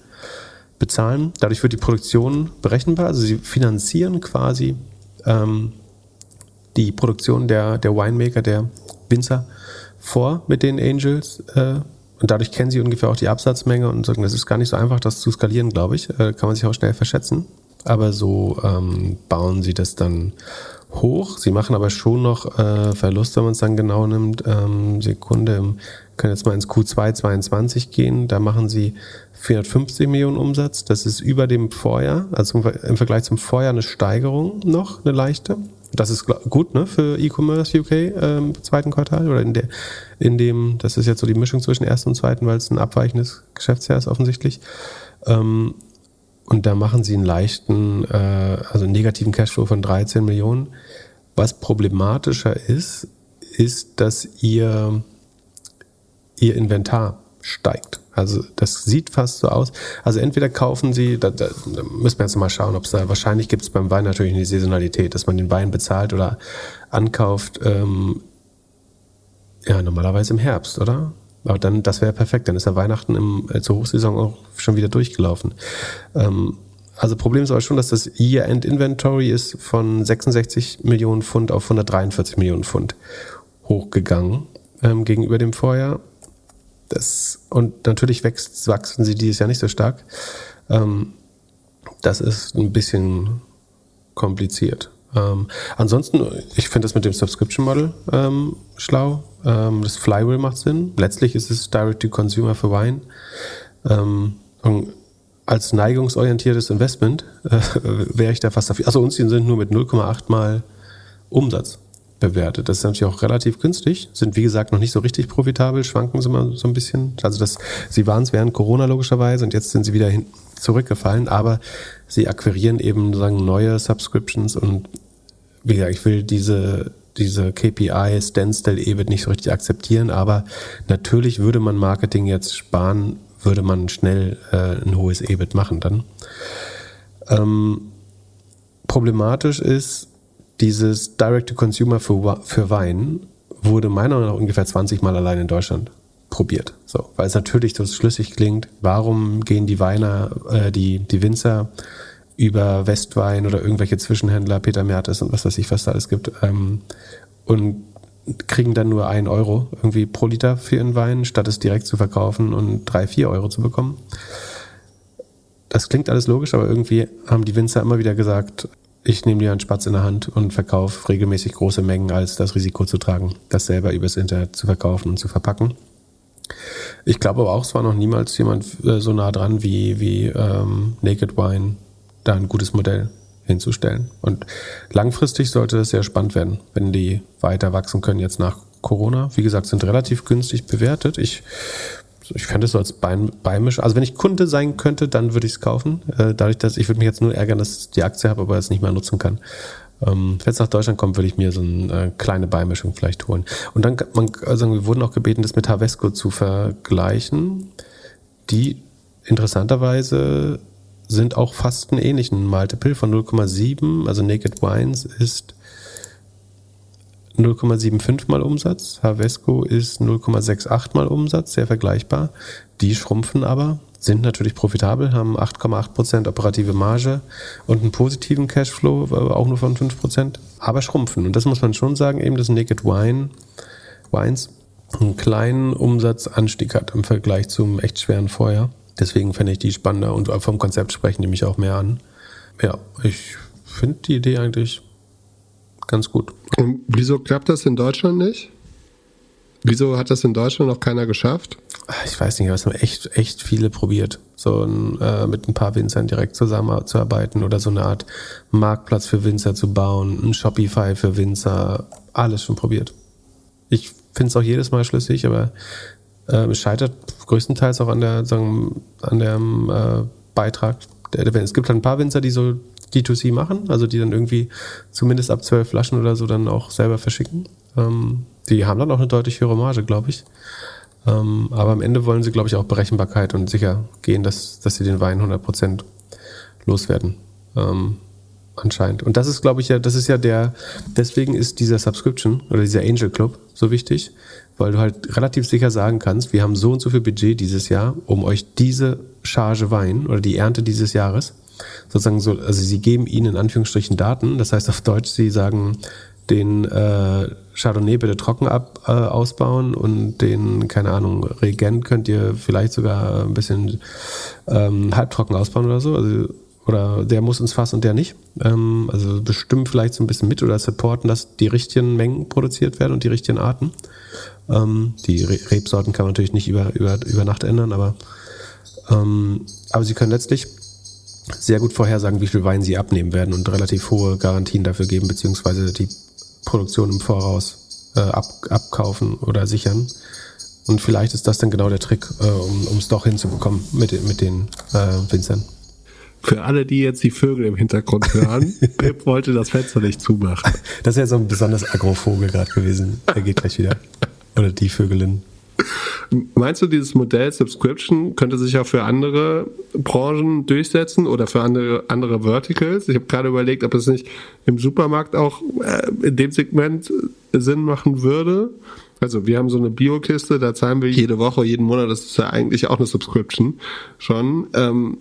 bezahlen. Dadurch wird die Produktion berechenbar. Also sie finanzieren quasi ähm, die Produktion der, der Winemaker, der Winzer vor mit den Angels. Äh, und dadurch kennen sie ungefähr auch die Absatzmenge und sagen, das ist gar nicht so einfach, das zu skalieren, glaube ich. Äh, kann man sich auch schnell verschätzen. Aber so ähm, bauen sie das dann hoch. Sie machen aber schon noch äh, Verlust, wenn man es dann genau nimmt. Ähm, Sekunde, können jetzt mal ins Q2 22 gehen. Da machen sie 450 Millionen Umsatz. Das ist über dem Vorjahr, also im Vergleich zum Vorjahr eine Steigerung noch, eine leichte. Das ist gut ne, für E-Commerce UK ähm, im zweiten Quartal oder in, der, in dem, das ist jetzt so die Mischung zwischen ersten und zweiten, weil es ein abweichendes Geschäftsjahr ist offensichtlich. Ähm, und da machen sie einen leichten, äh, also einen negativen Cashflow von 13 Millionen. Was problematischer ist, ist, dass ihr, ihr Inventar steigt. Also das sieht fast so aus. Also entweder kaufen Sie, da, da, da müssen wir jetzt mal schauen, ob es da, wahrscheinlich gibt es beim Wein natürlich eine Saisonalität, dass man den Wein bezahlt oder ankauft, ähm, ja, normalerweise im Herbst, oder? Aber dann, das wäre perfekt, dann ist ja Weihnachten im, äh, zur Hochsaison auch schon wieder durchgelaufen. Ähm, also Problem ist aber schon, dass das Year-End-Inventory ist von 66 Millionen Pfund auf 143 Millionen Pfund hochgegangen ähm, gegenüber dem Vorjahr. Das, und natürlich wächst, wachsen sie dieses Jahr nicht so stark. Ähm, das ist ein bisschen kompliziert. Ähm, ansonsten, ich finde das mit dem Subscription Model ähm, schlau. Ähm, das Flywheel macht Sinn. Letztlich ist es Direct to Consumer für Wein. Ähm, als neigungsorientiertes Investment äh, wäre ich da fast dafür. Also uns sind nur mit 0,8 mal Umsatz bewertet. Das ist natürlich auch relativ günstig, sind wie gesagt noch nicht so richtig profitabel, schwanken sie mal so ein bisschen. Also das, sie waren es während Corona logischerweise und jetzt sind sie wieder hin, zurückgefallen, aber sie akquirieren eben sagen neue Subscriptions und wie gesagt, ich will diese diese KPI Standstill EBIT nicht so richtig akzeptieren, aber natürlich würde man Marketing jetzt sparen, würde man schnell äh, ein hohes EBIT machen dann. Ähm, problematisch ist, dieses Direct-to-Consumer für, für Wein wurde meiner Meinung nach ungefähr 20 Mal allein in Deutschland probiert. So, weil es natürlich so schlüssig klingt. Warum gehen die Weiner, äh, die, die Winzer über Westwein oder irgendwelche Zwischenhändler, Peter Mertes und was weiß ich, was da alles gibt, ähm, und kriegen dann nur einen Euro irgendwie pro Liter für ihren Wein, statt es direkt zu verkaufen und drei, vier Euro zu bekommen. Das klingt alles logisch, aber irgendwie haben die Winzer immer wieder gesagt, ich nehme dir einen Spatz in der Hand und verkaufe regelmäßig große Mengen, als das Risiko zu tragen, das selber übers Internet zu verkaufen und zu verpacken. Ich glaube aber auch, es war noch niemals jemand äh, so nah dran wie, wie ähm, Naked Wine, da ein gutes Modell hinzustellen. Und langfristig sollte es sehr spannend werden, wenn die weiter wachsen können jetzt nach Corona. Wie gesagt, sind relativ günstig bewertet. Ich ich fände es so als Beimisch. Also wenn ich Kunde sein könnte, dann würde ich es kaufen. Äh, dadurch, dass ich würde mich jetzt nur ärgern, dass ich die Aktie habe, aber es nicht mehr nutzen kann. Ähm, wenn es nach Deutschland kommt, würde ich mir so eine äh, kleine Beimischung vielleicht holen. Und dann, man, also wir wurden auch gebeten, das mit Havesco zu vergleichen. Die interessanterweise sind auch fast einen ähnlichen Multiple von 0,7. Also Naked Wines ist 0,75 mal Umsatz. Havesco ist 0,68 mal Umsatz, sehr vergleichbar. Die schrumpfen aber, sind natürlich profitabel, haben 8,8 Prozent operative Marge und einen positiven Cashflow, auch nur von 5 Prozent, aber schrumpfen. Und das muss man schon sagen, eben, dass Naked Wine, Wines einen kleinen Umsatzanstieg hat im Vergleich zum echt schweren Vorjahr. Deswegen fände ich die spannender und vom Konzept sprechen die mich auch mehr an. Ja, ich finde die Idee eigentlich ganz gut. Und wieso klappt das in Deutschland nicht? Wieso hat das in Deutschland noch keiner geschafft? Ich weiß nicht, aber es haben echt, echt viele probiert, so ein, äh, mit ein paar Winzern direkt zusammenzuarbeiten oder so eine Art Marktplatz für Winzer zu bauen, ein Shopify für Winzer, alles schon probiert. Ich finde es auch jedes Mal schlüssig, aber äh, scheitert größtenteils auch an der, sagen, an dem äh, Beitrag Es gibt halt ein paar Winzer, die so D2C machen, also die dann irgendwie zumindest ab zwölf Flaschen oder so dann auch selber verschicken. Ähm, die haben dann auch eine deutlich höhere Marge, glaube ich. Ähm, aber am Ende wollen sie, glaube ich, auch Berechenbarkeit und sicher gehen, dass, dass sie den Wein 100% loswerden. Ähm, anscheinend. Und das ist, glaube ich, ja, das ist ja der, deswegen ist dieser Subscription oder dieser Angel Club so wichtig, weil du halt relativ sicher sagen kannst, wir haben so und so viel Budget dieses Jahr, um euch diese Charge Wein oder die Ernte dieses Jahres sozusagen so, also sie geben ihnen in Anführungsstrichen Daten, das heißt auf Deutsch, sie sagen, den äh, Chardonnay bitte trocken ab, äh, ausbauen und den, keine Ahnung, Regent könnt ihr vielleicht sogar ein bisschen ähm, halbtrocken ausbauen oder so. Also, oder der muss ins Fass und der nicht. Ähm, also bestimmen vielleicht so ein bisschen mit oder supporten, dass die richtigen Mengen produziert werden und die richtigen Arten. Ähm, die Re Rebsorten kann man natürlich nicht über, über, über Nacht ändern, aber, ähm, aber sie können letztlich sehr gut vorhersagen, wie viel Wein sie abnehmen werden und relativ hohe Garantien dafür geben, beziehungsweise die Produktion im Voraus äh, ab, abkaufen oder sichern. Und vielleicht ist das dann genau der Trick, äh, um es doch hinzubekommen mit, mit den äh, Winzern. Für alle, die jetzt die Vögel im Hintergrund hören, Pip wollte das Fenster nicht zumachen. Das ist ja so ein besonders Agro-Vogel gerade gewesen. Er geht gleich wieder. Oder die Vögelin. Meinst du, dieses Modell Subscription könnte sich auch für andere Branchen durchsetzen oder für andere, andere Verticals? Ich habe gerade überlegt, ob es nicht im Supermarkt auch äh, in dem Segment Sinn machen würde. Also wir haben so eine Biokiste, da zahlen wir jede Woche, jeden Monat, das ist ja eigentlich auch eine Subscription schon. Ähm,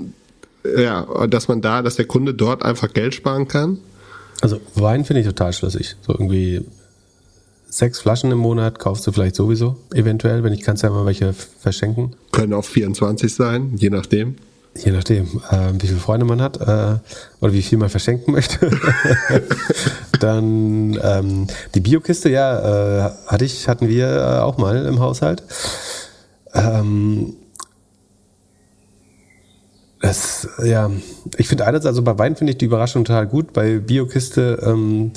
ja, dass man da, dass der Kunde dort einfach Geld sparen kann. Also Wein finde ich total schlüssig. So irgendwie sechs Flaschen im Monat kaufst du vielleicht sowieso, eventuell, wenn ich kannst ja mal welche verschenken. Können auch 24 sein, je nachdem. Je nachdem, äh, wie viele Freunde man hat äh, oder wie viel man verschenken möchte. Dann ähm, die Biokiste, ja, äh, hatte ich, hatten wir äh, auch mal im Haushalt. Ähm, das, ja, ich finde einerseits, also bei Wein finde ich die Überraschung total gut. Bei Biokiste ähm,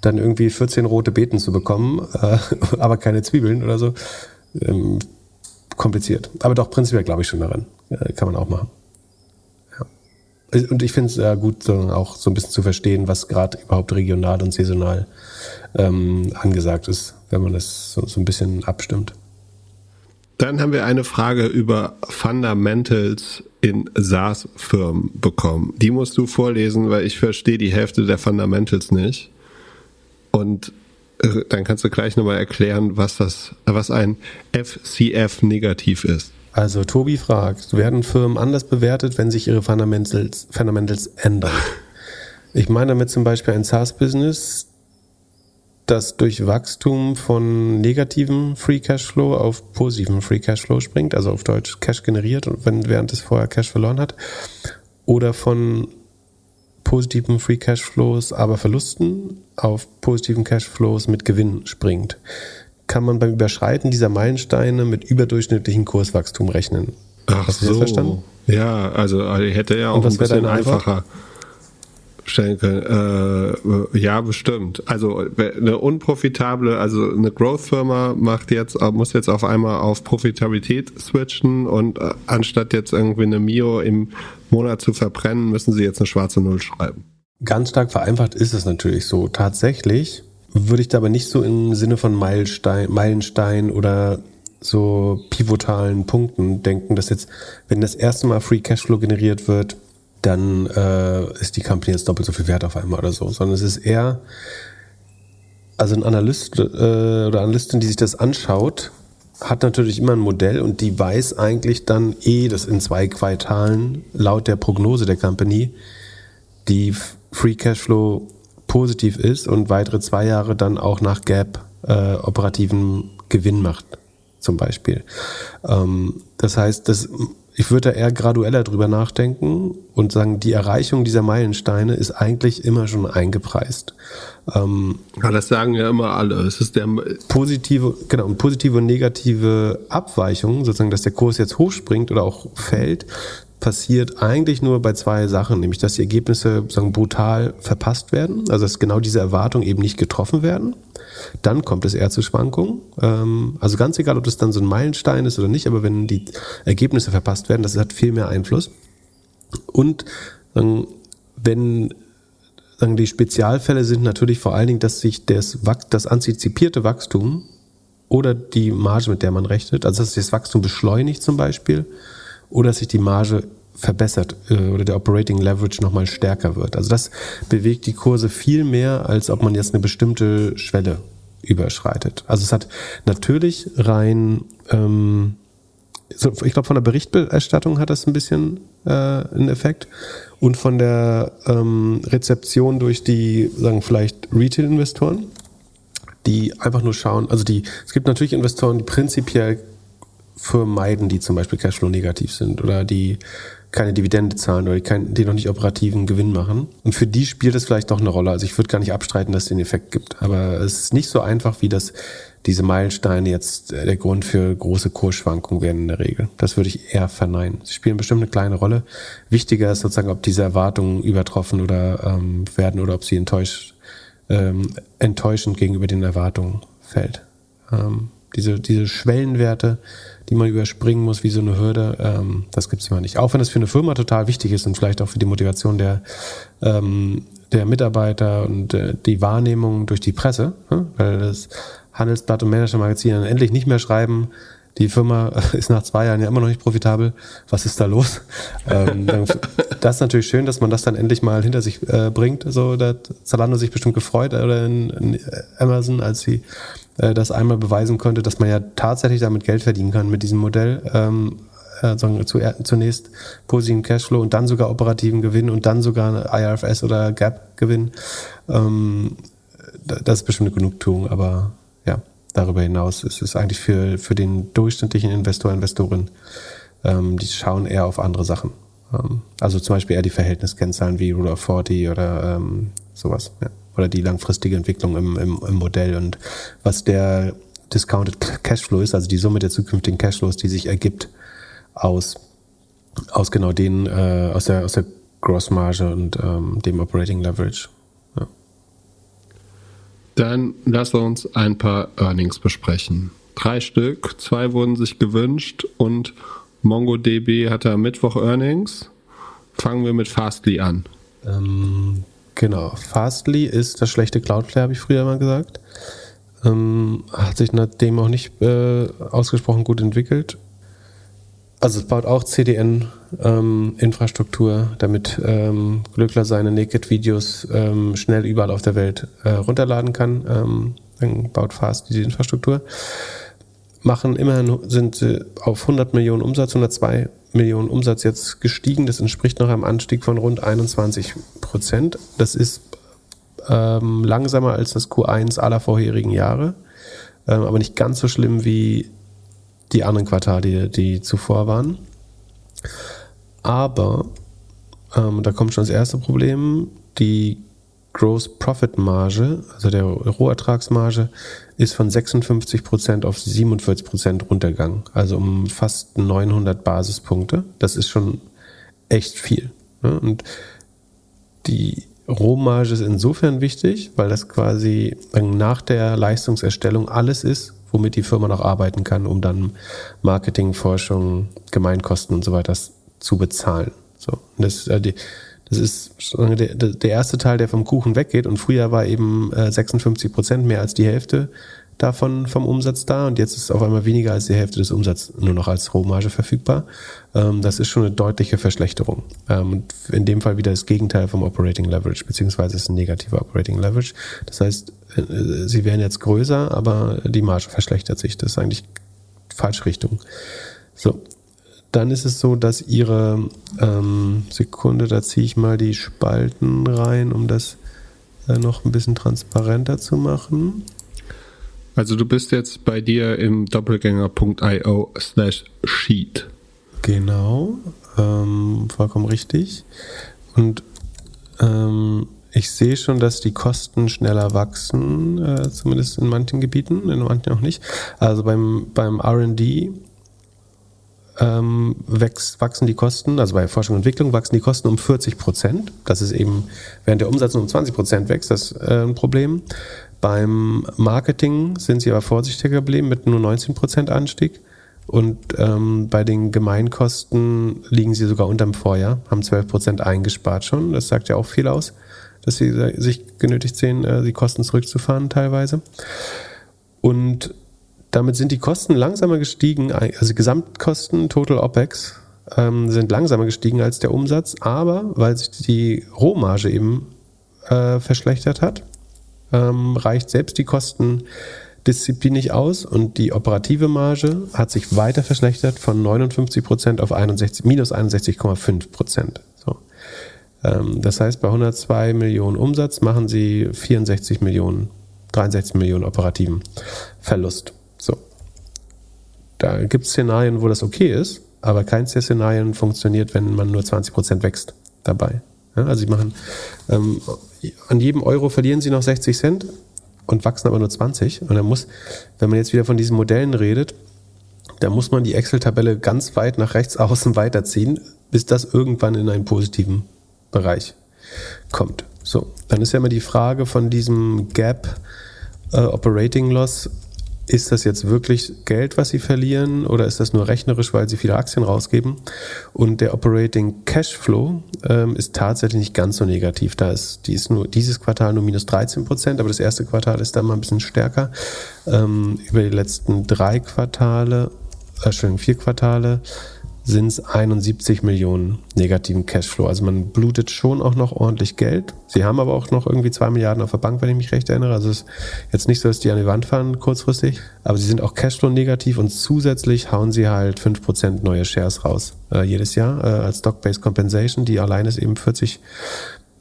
dann irgendwie 14 rote Beeten zu bekommen, äh, aber keine Zwiebeln oder so. Ähm, kompliziert. Aber doch prinzipiell glaube ich schon daran. Äh, kann man auch machen. Ja. Und ich finde es äh, gut, so, auch so ein bisschen zu verstehen, was gerade überhaupt regional und saisonal ähm, angesagt ist, wenn man das so, so ein bisschen abstimmt. Dann haben wir eine Frage über Fundamentals in SaaS-Firmen bekommen. Die musst du vorlesen, weil ich verstehe die Hälfte der Fundamentals nicht. Und äh, dann kannst du gleich nochmal erklären, was das, was ein FCF negativ ist. Also Tobi fragt, werden Firmen anders bewertet, wenn sich ihre Fundamentals, Fundamentals ändern? Ich meine damit zum Beispiel ein SaaS-Business, das durch Wachstum von negativem Free Cashflow auf positiven Free Cashflow springt, also auf Deutsch Cash generiert und wenn während es vorher Cash verloren hat, oder von positiven Free Cashflows, aber Verlusten auf positiven Cashflows mit Gewinn springt, kann man beim Überschreiten dieser Meilensteine mit überdurchschnittlichem Kurswachstum rechnen. Ach Hast du so. das verstanden? Ja, also hätte ja auch ein bisschen einfacher stellen können. Äh, ja, bestimmt. Also eine unprofitable, also eine Growth-Firma macht jetzt, muss jetzt auf einmal auf Profitabilität switchen und äh, anstatt jetzt irgendwie eine Mio im Monat zu verbrennen, müssen sie jetzt eine schwarze Null schreiben. Ganz stark vereinfacht ist es natürlich so. Tatsächlich würde ich da aber nicht so im Sinne von Meilenstein, Meilenstein oder so pivotalen Punkten denken, dass jetzt, wenn das erste Mal Free Cashflow generiert wird, dann äh, ist die Company jetzt doppelt so viel wert auf einmal oder so, sondern es ist eher, also ein Analyst äh, oder Analystin, die sich das anschaut, hat natürlich immer ein Modell und die weiß eigentlich dann eh, dass in zwei Quartalen laut der Prognose der Company die Free Cashflow positiv ist und weitere zwei Jahre dann auch nach Gap äh, operativen Gewinn macht, zum Beispiel. Ähm, das heißt, das ich würde da eher gradueller drüber nachdenken und sagen, die Erreichung dieser Meilensteine ist eigentlich immer schon eingepreist. Ähm, ja, das sagen ja immer alle. Es ist der positive, genau, positive und negative Abweichungen, sozusagen, dass der Kurs jetzt hochspringt oder auch fällt, passiert eigentlich nur bei zwei Sachen, nämlich dass die Ergebnisse sagen, brutal verpasst werden, also dass genau diese Erwartungen eben nicht getroffen werden. Dann kommt es eher zu Schwankungen. Ähm, also ganz egal, ob das dann so ein Meilenstein ist oder nicht, aber wenn die Ergebnisse verpasst werden, das hat viel mehr Einfluss. Und ähm, wenn sagen, die Spezialfälle sind natürlich vor allen Dingen, dass sich das, das antizipierte Wachstum oder die Marge, mit der man rechnet, also dass sich das Wachstum beschleunigt zum Beispiel, oder dass sich die Marge verbessert äh, oder der Operating Leverage nochmal stärker wird. Also das bewegt die Kurse viel mehr, als ob man jetzt eine bestimmte Schwelle überschreitet. Also es hat natürlich rein, ähm, so, ich glaube von der Berichterstattung hat das ein bisschen äh, einen Effekt und von der ähm, Rezeption durch die, sagen vielleicht Retail-Investoren, die einfach nur schauen, also die, es gibt natürlich Investoren, die prinzipiell vermeiden, die zum Beispiel Cashflow negativ sind oder die keine Dividende zahlen oder die, kein, die noch nicht operativen Gewinn machen. Und für die spielt es vielleicht doch eine Rolle. Also ich würde gar nicht abstreiten, dass es den Effekt gibt. Aber es ist nicht so einfach, wie das diese Meilensteine jetzt äh, der Grund für große Kursschwankungen werden in der Regel. Das würde ich eher verneinen. Sie spielen bestimmt eine kleine Rolle. Wichtiger ist sozusagen, ob diese Erwartungen übertroffen oder ähm, werden oder ob sie enttäuscht, ähm, enttäuschend gegenüber den Erwartungen fällt. Ähm, diese, diese Schwellenwerte, die man überspringen muss, wie so eine Hürde, ähm, das gibt's immer nicht. Auch wenn das für eine Firma total wichtig ist und vielleicht auch für die Motivation der, ähm, der Mitarbeiter und äh, die Wahrnehmung durch die Presse, ne? weil das Handelsblatt und Manager-Magazin dann endlich nicht mehr schreiben, die Firma ist nach zwei Jahren ja immer noch nicht profitabel. Was ist da los? ähm, das ist natürlich schön, dass man das dann endlich mal hinter sich äh, bringt. So, da hat Zalando sich bestimmt gefreut oder in, in Amazon, als sie äh, das einmal beweisen konnte, dass man ja tatsächlich damit Geld verdienen kann mit diesem Modell. Ähm, äh, zunächst positiven Cashflow und dann sogar operativen Gewinn und dann sogar IRFS oder Gap-Gewinn. Ähm, das ist bestimmt eine Genugtuung, aber ja, darüber hinaus ist es eigentlich für, für den durchschnittlichen Investor, Investorin, ähm, die schauen eher auf andere Sachen. Ähm, also zum Beispiel eher die Verhältniskennzahlen wie Rule of 40 oder ähm, sowas. Ja oder die langfristige Entwicklung im, im, im Modell und was der Discounted Cashflow ist, also die Summe der zukünftigen Cashflows, die sich ergibt aus, aus genau den, äh, aus der, aus der Grossmarge und ähm, dem Operating Leverage. Ja. Dann lass uns ein paar Earnings besprechen. Drei Stück, zwei wurden sich gewünscht und MongoDB hatte am Mittwoch Earnings. Fangen wir mit Fastly an. Ähm, Genau. Fastly ist das schlechte Cloudflare, habe ich früher mal gesagt. Ähm, hat sich nachdem auch nicht äh, ausgesprochen gut entwickelt. Also es baut auch CDN-Infrastruktur, ähm, damit ähm, Glückler seine Naked-Videos ähm, schnell überall auf der Welt äh, runterladen kann. Ähm, dann baut Fastly die Infrastruktur. Machen immerhin sind sie auf 100 Millionen Umsatz, 102 Millionen Umsatz jetzt gestiegen. Das entspricht noch einem Anstieg von rund 21 Prozent. Das ist ähm, langsamer als das Q1 aller vorherigen Jahre, ähm, aber nicht ganz so schlimm wie die anderen Quartale, die, die zuvor waren. Aber ähm, da kommt schon das erste Problem. Die Gross Profit Marge, also der Rohertragsmarge, ist von 56% auf 47% runtergegangen. Also um fast 900 Basispunkte. Das ist schon echt viel. Ne? Und die Rohmarge ist insofern wichtig, weil das quasi nach der Leistungserstellung alles ist, womit die Firma noch arbeiten kann, um dann Marketing, Forschung, Gemeinkosten und so weiter zu bezahlen. So. Das, äh, die, das ist der, der erste Teil, der vom Kuchen weggeht. Und früher war eben 56 äh, Prozent mehr als die Hälfte davon vom Umsatz da. Und jetzt ist auf einmal weniger als die Hälfte des Umsatzes nur noch als Rohmarge verfügbar. Ähm, das ist schon eine deutliche Verschlechterung. Ähm, in dem Fall wieder das Gegenteil vom Operating Leverage, beziehungsweise ist ein negativer Operating Leverage. Das heißt, äh, sie werden jetzt größer, aber die Marge verschlechtert sich. Das ist eigentlich falsche Richtung. So, dann ist es so, dass ihre ähm, Sekunde, da ziehe ich mal die Spalten rein, um das äh, noch ein bisschen transparenter zu machen. Also du bist jetzt bei dir im doppelgänger.io slash sheet. Genau, ähm, vollkommen richtig. Und ähm, ich sehe schon, dass die Kosten schneller wachsen, äh, zumindest in manchen Gebieten, in manchen auch nicht. Also beim, beim RD ähm, wächst, wachsen die Kosten, also bei Forschung und Entwicklung wachsen die Kosten um 40 Prozent. Das ist eben, während der Umsatz um 20 Prozent wächst, das äh, ein Problem. Beim Marketing sind sie aber vorsichtiger geblieben mit nur 19 Prozent Anstieg. Und ähm, bei den Gemeinkosten liegen sie sogar unterm Vorjahr, haben 12 Prozent eingespart schon. Das sagt ja auch viel aus, dass sie sich genötigt sehen, äh, die Kosten zurückzufahren teilweise. Und damit sind die Kosten langsamer gestiegen, also Gesamtkosten, Total OPEX, ähm, sind langsamer gestiegen als der Umsatz, aber weil sich die Rohmarge eben äh, verschlechtert hat, ähm, reicht selbst die Kostendisziplin nicht aus und die operative Marge hat sich weiter verschlechtert von 59 Prozent auf 61, minus 61,5 Prozent. So. Ähm, das heißt, bei 102 Millionen Umsatz machen sie 64 Millionen, 63 Millionen operativen Verlust. So. Da gibt es Szenarien, wo das okay ist, aber keins der Szenarien funktioniert, wenn man nur 20 Prozent wächst dabei. Ja, also sie machen ähm, an jedem Euro verlieren sie noch 60 Cent und wachsen aber nur 20. Und dann muss, wenn man jetzt wieder von diesen Modellen redet, da muss man die Excel-Tabelle ganz weit nach rechts außen weiterziehen, bis das irgendwann in einen positiven Bereich kommt. So, dann ist ja immer die Frage von diesem Gap äh, Operating Loss ist das jetzt wirklich Geld, was sie verlieren oder ist das nur rechnerisch, weil sie viele Aktien rausgeben? Und der Operating Cashflow ähm, ist tatsächlich nicht ganz so negativ. Da ist, die ist nur dieses Quartal nur minus 13 Prozent, aber das erste Quartal ist dann mal ein bisschen stärker. Ähm, über die letzten drei Quartale, äh, Entschuldigung, vier Quartale sind es 71 Millionen negativen Cashflow. Also man blutet schon auch noch ordentlich Geld. Sie haben aber auch noch irgendwie zwei Milliarden auf der Bank, wenn ich mich recht erinnere. Also es ist jetzt nicht so, dass die an die Wand fahren kurzfristig, aber sie sind auch Cashflow negativ und zusätzlich hauen sie halt 5% neue Shares raus äh, jedes Jahr äh, als Stock-Based Compensation. Die allein ist eben 40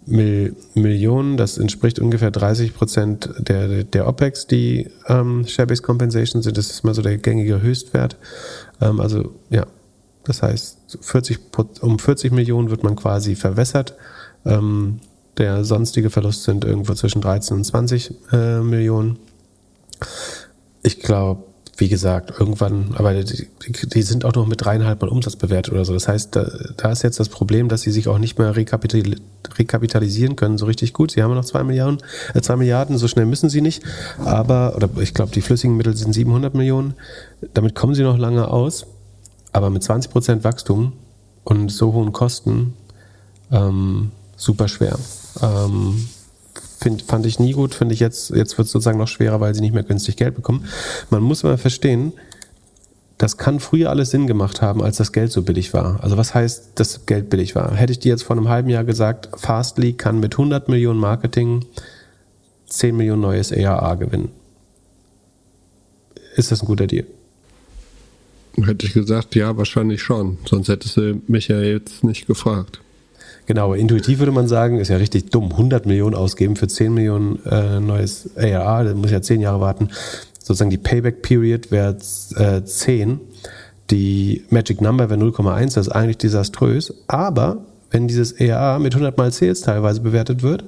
Mil Millionen, das entspricht ungefähr 30 Prozent der, der OPEX, die ähm, Share-Based Compensation sind. Das ist mal so der gängige Höchstwert. Ähm, also ja, das heißt, 40, um 40 Millionen wird man quasi verwässert. Ähm, der sonstige Verlust sind irgendwo zwischen 13 und 20 äh, Millionen. Ich glaube, wie gesagt, irgendwann, aber die, die, sind auch noch mit dreieinhalb Mal Umsatz bewertet oder so. Das heißt, da, da ist jetzt das Problem, dass sie sich auch nicht mehr rekapital, rekapitalisieren können so richtig gut. Sie haben noch zwei Milliarden, äh, zwei Milliarden, so schnell müssen sie nicht. Aber, oder ich glaube, die flüssigen Mittel sind 700 Millionen. Damit kommen sie noch lange aus. Aber mit 20% Wachstum und so hohen Kosten ähm, super schwer. Ähm, find, fand ich nie gut, finde ich jetzt, jetzt wird es sozusagen noch schwerer, weil sie nicht mehr günstig Geld bekommen. Man muss aber verstehen, das kann früher alles Sinn gemacht haben, als das Geld so billig war. Also was heißt, dass Geld billig war? Hätte ich dir jetzt vor einem halben Jahr gesagt, Fastly kann mit 100 Millionen Marketing 10 Millionen neues ARA gewinnen. Ist das ein guter Deal? Hätte ich gesagt, ja, wahrscheinlich schon. Sonst hättest du mich ja jetzt nicht gefragt. Genau, intuitiv würde man sagen, ist ja richtig dumm. 100 Millionen ausgeben für 10 Millionen äh, neues ARA, da muss ja 10 Jahre warten. Sozusagen die Payback-Period wäre äh, 10. Die Magic Number wäre 0,1, das ist eigentlich desaströs. Aber wenn dieses ARA mit 100 mal Sales teilweise bewertet wird,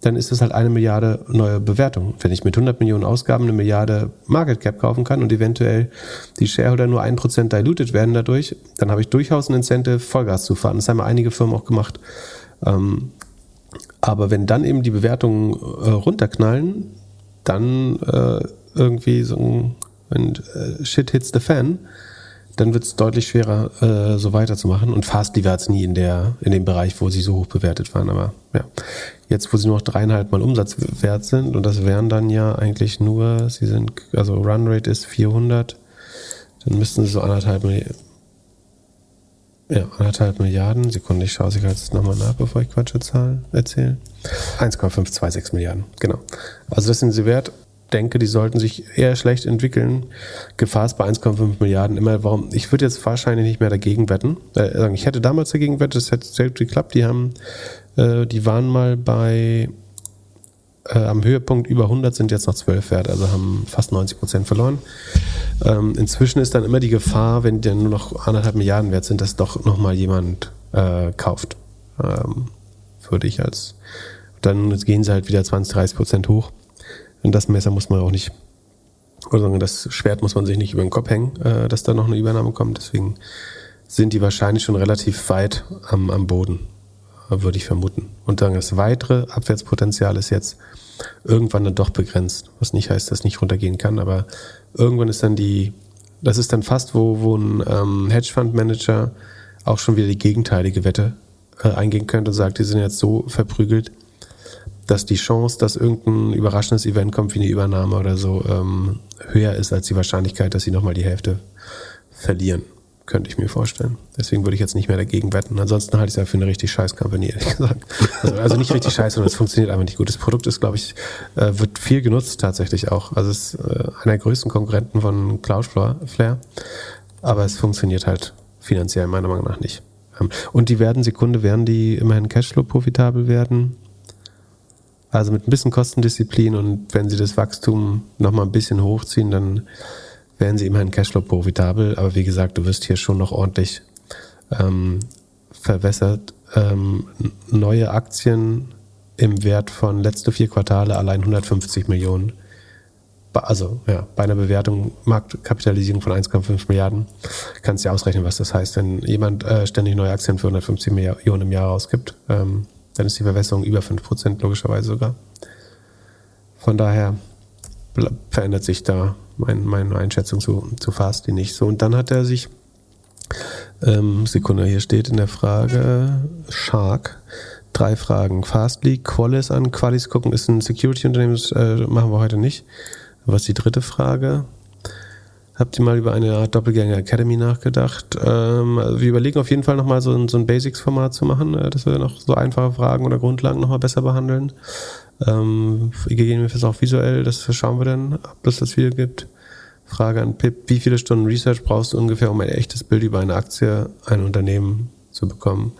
dann ist das halt eine Milliarde neue Bewertung. Wenn ich mit 100 Millionen Ausgaben eine Milliarde Market Cap kaufen kann und eventuell die Shareholder nur ein Prozent diluted werden dadurch, dann habe ich durchaus ein Incentive, Vollgas zu fahren. Das haben einige Firmen auch gemacht. Ähm, aber wenn dann eben die Bewertungen äh, runterknallen, dann äh, irgendwie so ein, äh, Shit hits the fan, dann wird es deutlich schwerer, äh, so weiterzumachen. Und Fastly war jetzt nie in, der, in dem Bereich, wo sie so hoch bewertet waren. Aber ja, jetzt, wo sie nur noch dreieinhalb Mal Umsatzwert sind, und das wären dann ja eigentlich nur, sie sind, also Runrate ist 400, dann müssten sie so anderthalb Milliarden. Ja, anderthalb Milliarden. Sekunde, ich schaue sich jetzt nochmal nach, bevor ich Quatsche Zahlen erzähle. 1,526 Milliarden, genau. Also das sind sie wert denke, die sollten sich eher schlecht entwickeln. Gefahr ist bei 1,5 Milliarden immer. Warum? Ich würde jetzt wahrscheinlich nicht mehr dagegen wetten. Äh, ich hätte damals dagegen wettet, das hätte sehr gut geklappt. Die haben, äh, die waren mal bei äh, am Höhepunkt über 100 sind jetzt noch 12 wert, also haben fast 90 Prozent verloren. Ähm, inzwischen ist dann immer die Gefahr, wenn die nur noch anderthalb Milliarden wert sind, dass doch nochmal jemand äh, kauft. Ähm, würde ich als dann gehen sie halt wieder 20, 30 Prozent hoch. Und das Messer muss man auch nicht, oder das Schwert muss man sich nicht über den Kopf hängen, äh, dass da noch eine Übernahme kommt. Deswegen sind die wahrscheinlich schon relativ weit am, am Boden, würde ich vermuten. Und dann das weitere Abwärtspotenzial ist jetzt irgendwann dann doch begrenzt. Was nicht heißt, dass es nicht runtergehen kann, aber irgendwann ist dann die Das ist dann fast, wo, wo ein ähm, Hedgefund-Manager auch schon wieder die gegenteilige Wette äh, eingehen könnte und sagt, die sind jetzt so verprügelt, dass die Chance, dass irgendein überraschendes Event kommt wie eine Übernahme oder so, ähm, höher ist als die Wahrscheinlichkeit, dass sie nochmal die Hälfte verlieren. Könnte ich mir vorstellen. Deswegen würde ich jetzt nicht mehr dagegen wetten. Ansonsten halte ich es ja für eine richtig scheiß Company, ehrlich gesagt. Also, also nicht richtig scheiße, sondern es funktioniert einfach nicht gut. Das Produkt ist, glaube ich, äh, wird viel genutzt tatsächlich auch. Also es ist äh, einer der größten Konkurrenten von Cloudflare. Aber es funktioniert halt finanziell meiner Meinung nach nicht. Ähm, und die werden, Sekunde, werden die immerhin Cashflow profitabel werden. Also mit ein bisschen Kostendisziplin und wenn sie das Wachstum nochmal ein bisschen hochziehen, dann werden sie immerhin Cashflow profitabel. Aber wie gesagt, du wirst hier schon noch ordentlich ähm, verwässert. Ähm, neue Aktien im Wert von letzte vier Quartale allein 150 Millionen. Also ja, bei einer Bewertung, Marktkapitalisierung von 1,5 Milliarden, kannst du ja ausrechnen, was das heißt, wenn jemand äh, ständig neue Aktien für 150 Millionen im Jahr ausgibt. Ähm, dann ist die Verwässerung über 5%, logischerweise sogar. Von daher verändert sich da mein, meine Einschätzung zu, zu Fasti nicht so. Und dann hat er sich, ähm, Sekunde, hier steht in der Frage, Shark, drei Fragen. Fastly, Qualis an. Qualis gucken ist ein Security-Unternehmen, das äh, machen wir heute nicht. Was ist die dritte Frage? Habt ihr mal über eine Art Doppelgänger Academy nachgedacht? Ähm, wir überlegen auf jeden Fall nochmal so ein, so ein Basics-Format zu machen, äh, dass wir noch so einfache Fragen oder Grundlagen nochmal besser behandeln. Ähm, gegebenenfalls auch visuell, das schauen wir dann, ob es das wieder gibt. Frage an Pip, wie viele Stunden Research brauchst du ungefähr, um ein echtes Bild über eine Aktie, ein Unternehmen zu bekommen?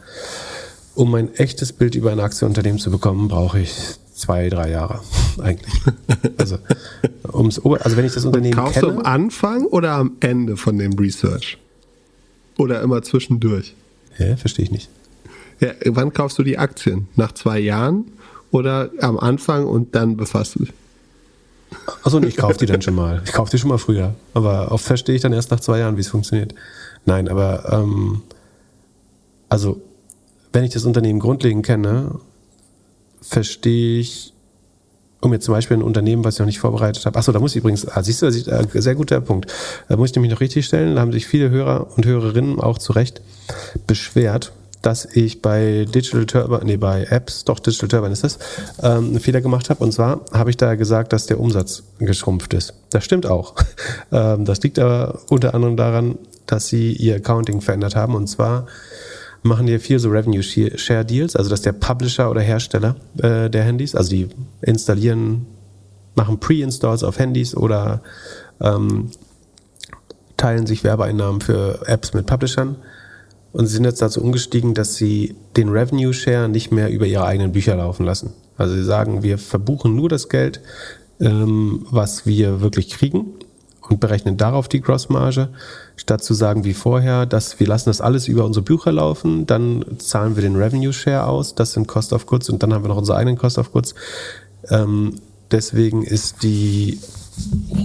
Um ein echtes Bild über eine Aktie, Unternehmen zu bekommen, brauche ich zwei, drei Jahre eigentlich. Also, ums, also wenn ich das Unternehmen Kaufst kenne, du am Anfang oder am Ende von dem Research? Oder immer zwischendurch? Hä, verstehe ich nicht. Ja, wann kaufst du die Aktien? Nach zwei Jahren oder am Anfang und dann befasst du dich? Achso, ich kaufe die dann schon mal. Ich kaufe die schon mal früher. Aber oft verstehe ich dann erst nach zwei Jahren, wie es funktioniert. Nein, aber ähm, also wenn ich das Unternehmen grundlegend kenne, verstehe ich, um jetzt zum Beispiel ein Unternehmen, was ich noch nicht vorbereitet habe. Achso, da muss ich übrigens, ah, siehst du, äh, sehr guter Punkt. Da muss ich nämlich noch richtig stellen. Da haben sich viele Hörer und Hörerinnen auch zu Recht beschwert, dass ich bei Digital Turbine, nee, bei Apps, doch Digital Turbine ist das, ähm, einen Fehler gemacht habe. Und zwar habe ich da gesagt, dass der Umsatz geschrumpft ist. Das stimmt auch. ähm, das liegt aber unter anderem daran, dass sie ihr Accounting verändert haben. Und zwar machen die viel so Revenue Share Deals, also dass der Publisher oder Hersteller äh, der Handys, also die installieren, machen Pre-Installs auf Handys oder ähm, teilen sich Werbeeinnahmen für Apps mit Publishern und sie sind jetzt dazu umgestiegen, dass sie den Revenue Share nicht mehr über ihre eigenen Bücher laufen lassen. Also sie sagen, wir verbuchen nur das Geld, ähm, was wir wirklich kriegen und berechnen darauf die Grossmarge, statt zu sagen wie vorher, dass wir lassen das alles über unsere Bücher laufen, dann zahlen wir den Revenue Share aus, das sind Cost of Goods und dann haben wir noch unsere eigenen Cost of Goods. Ähm, deswegen ist die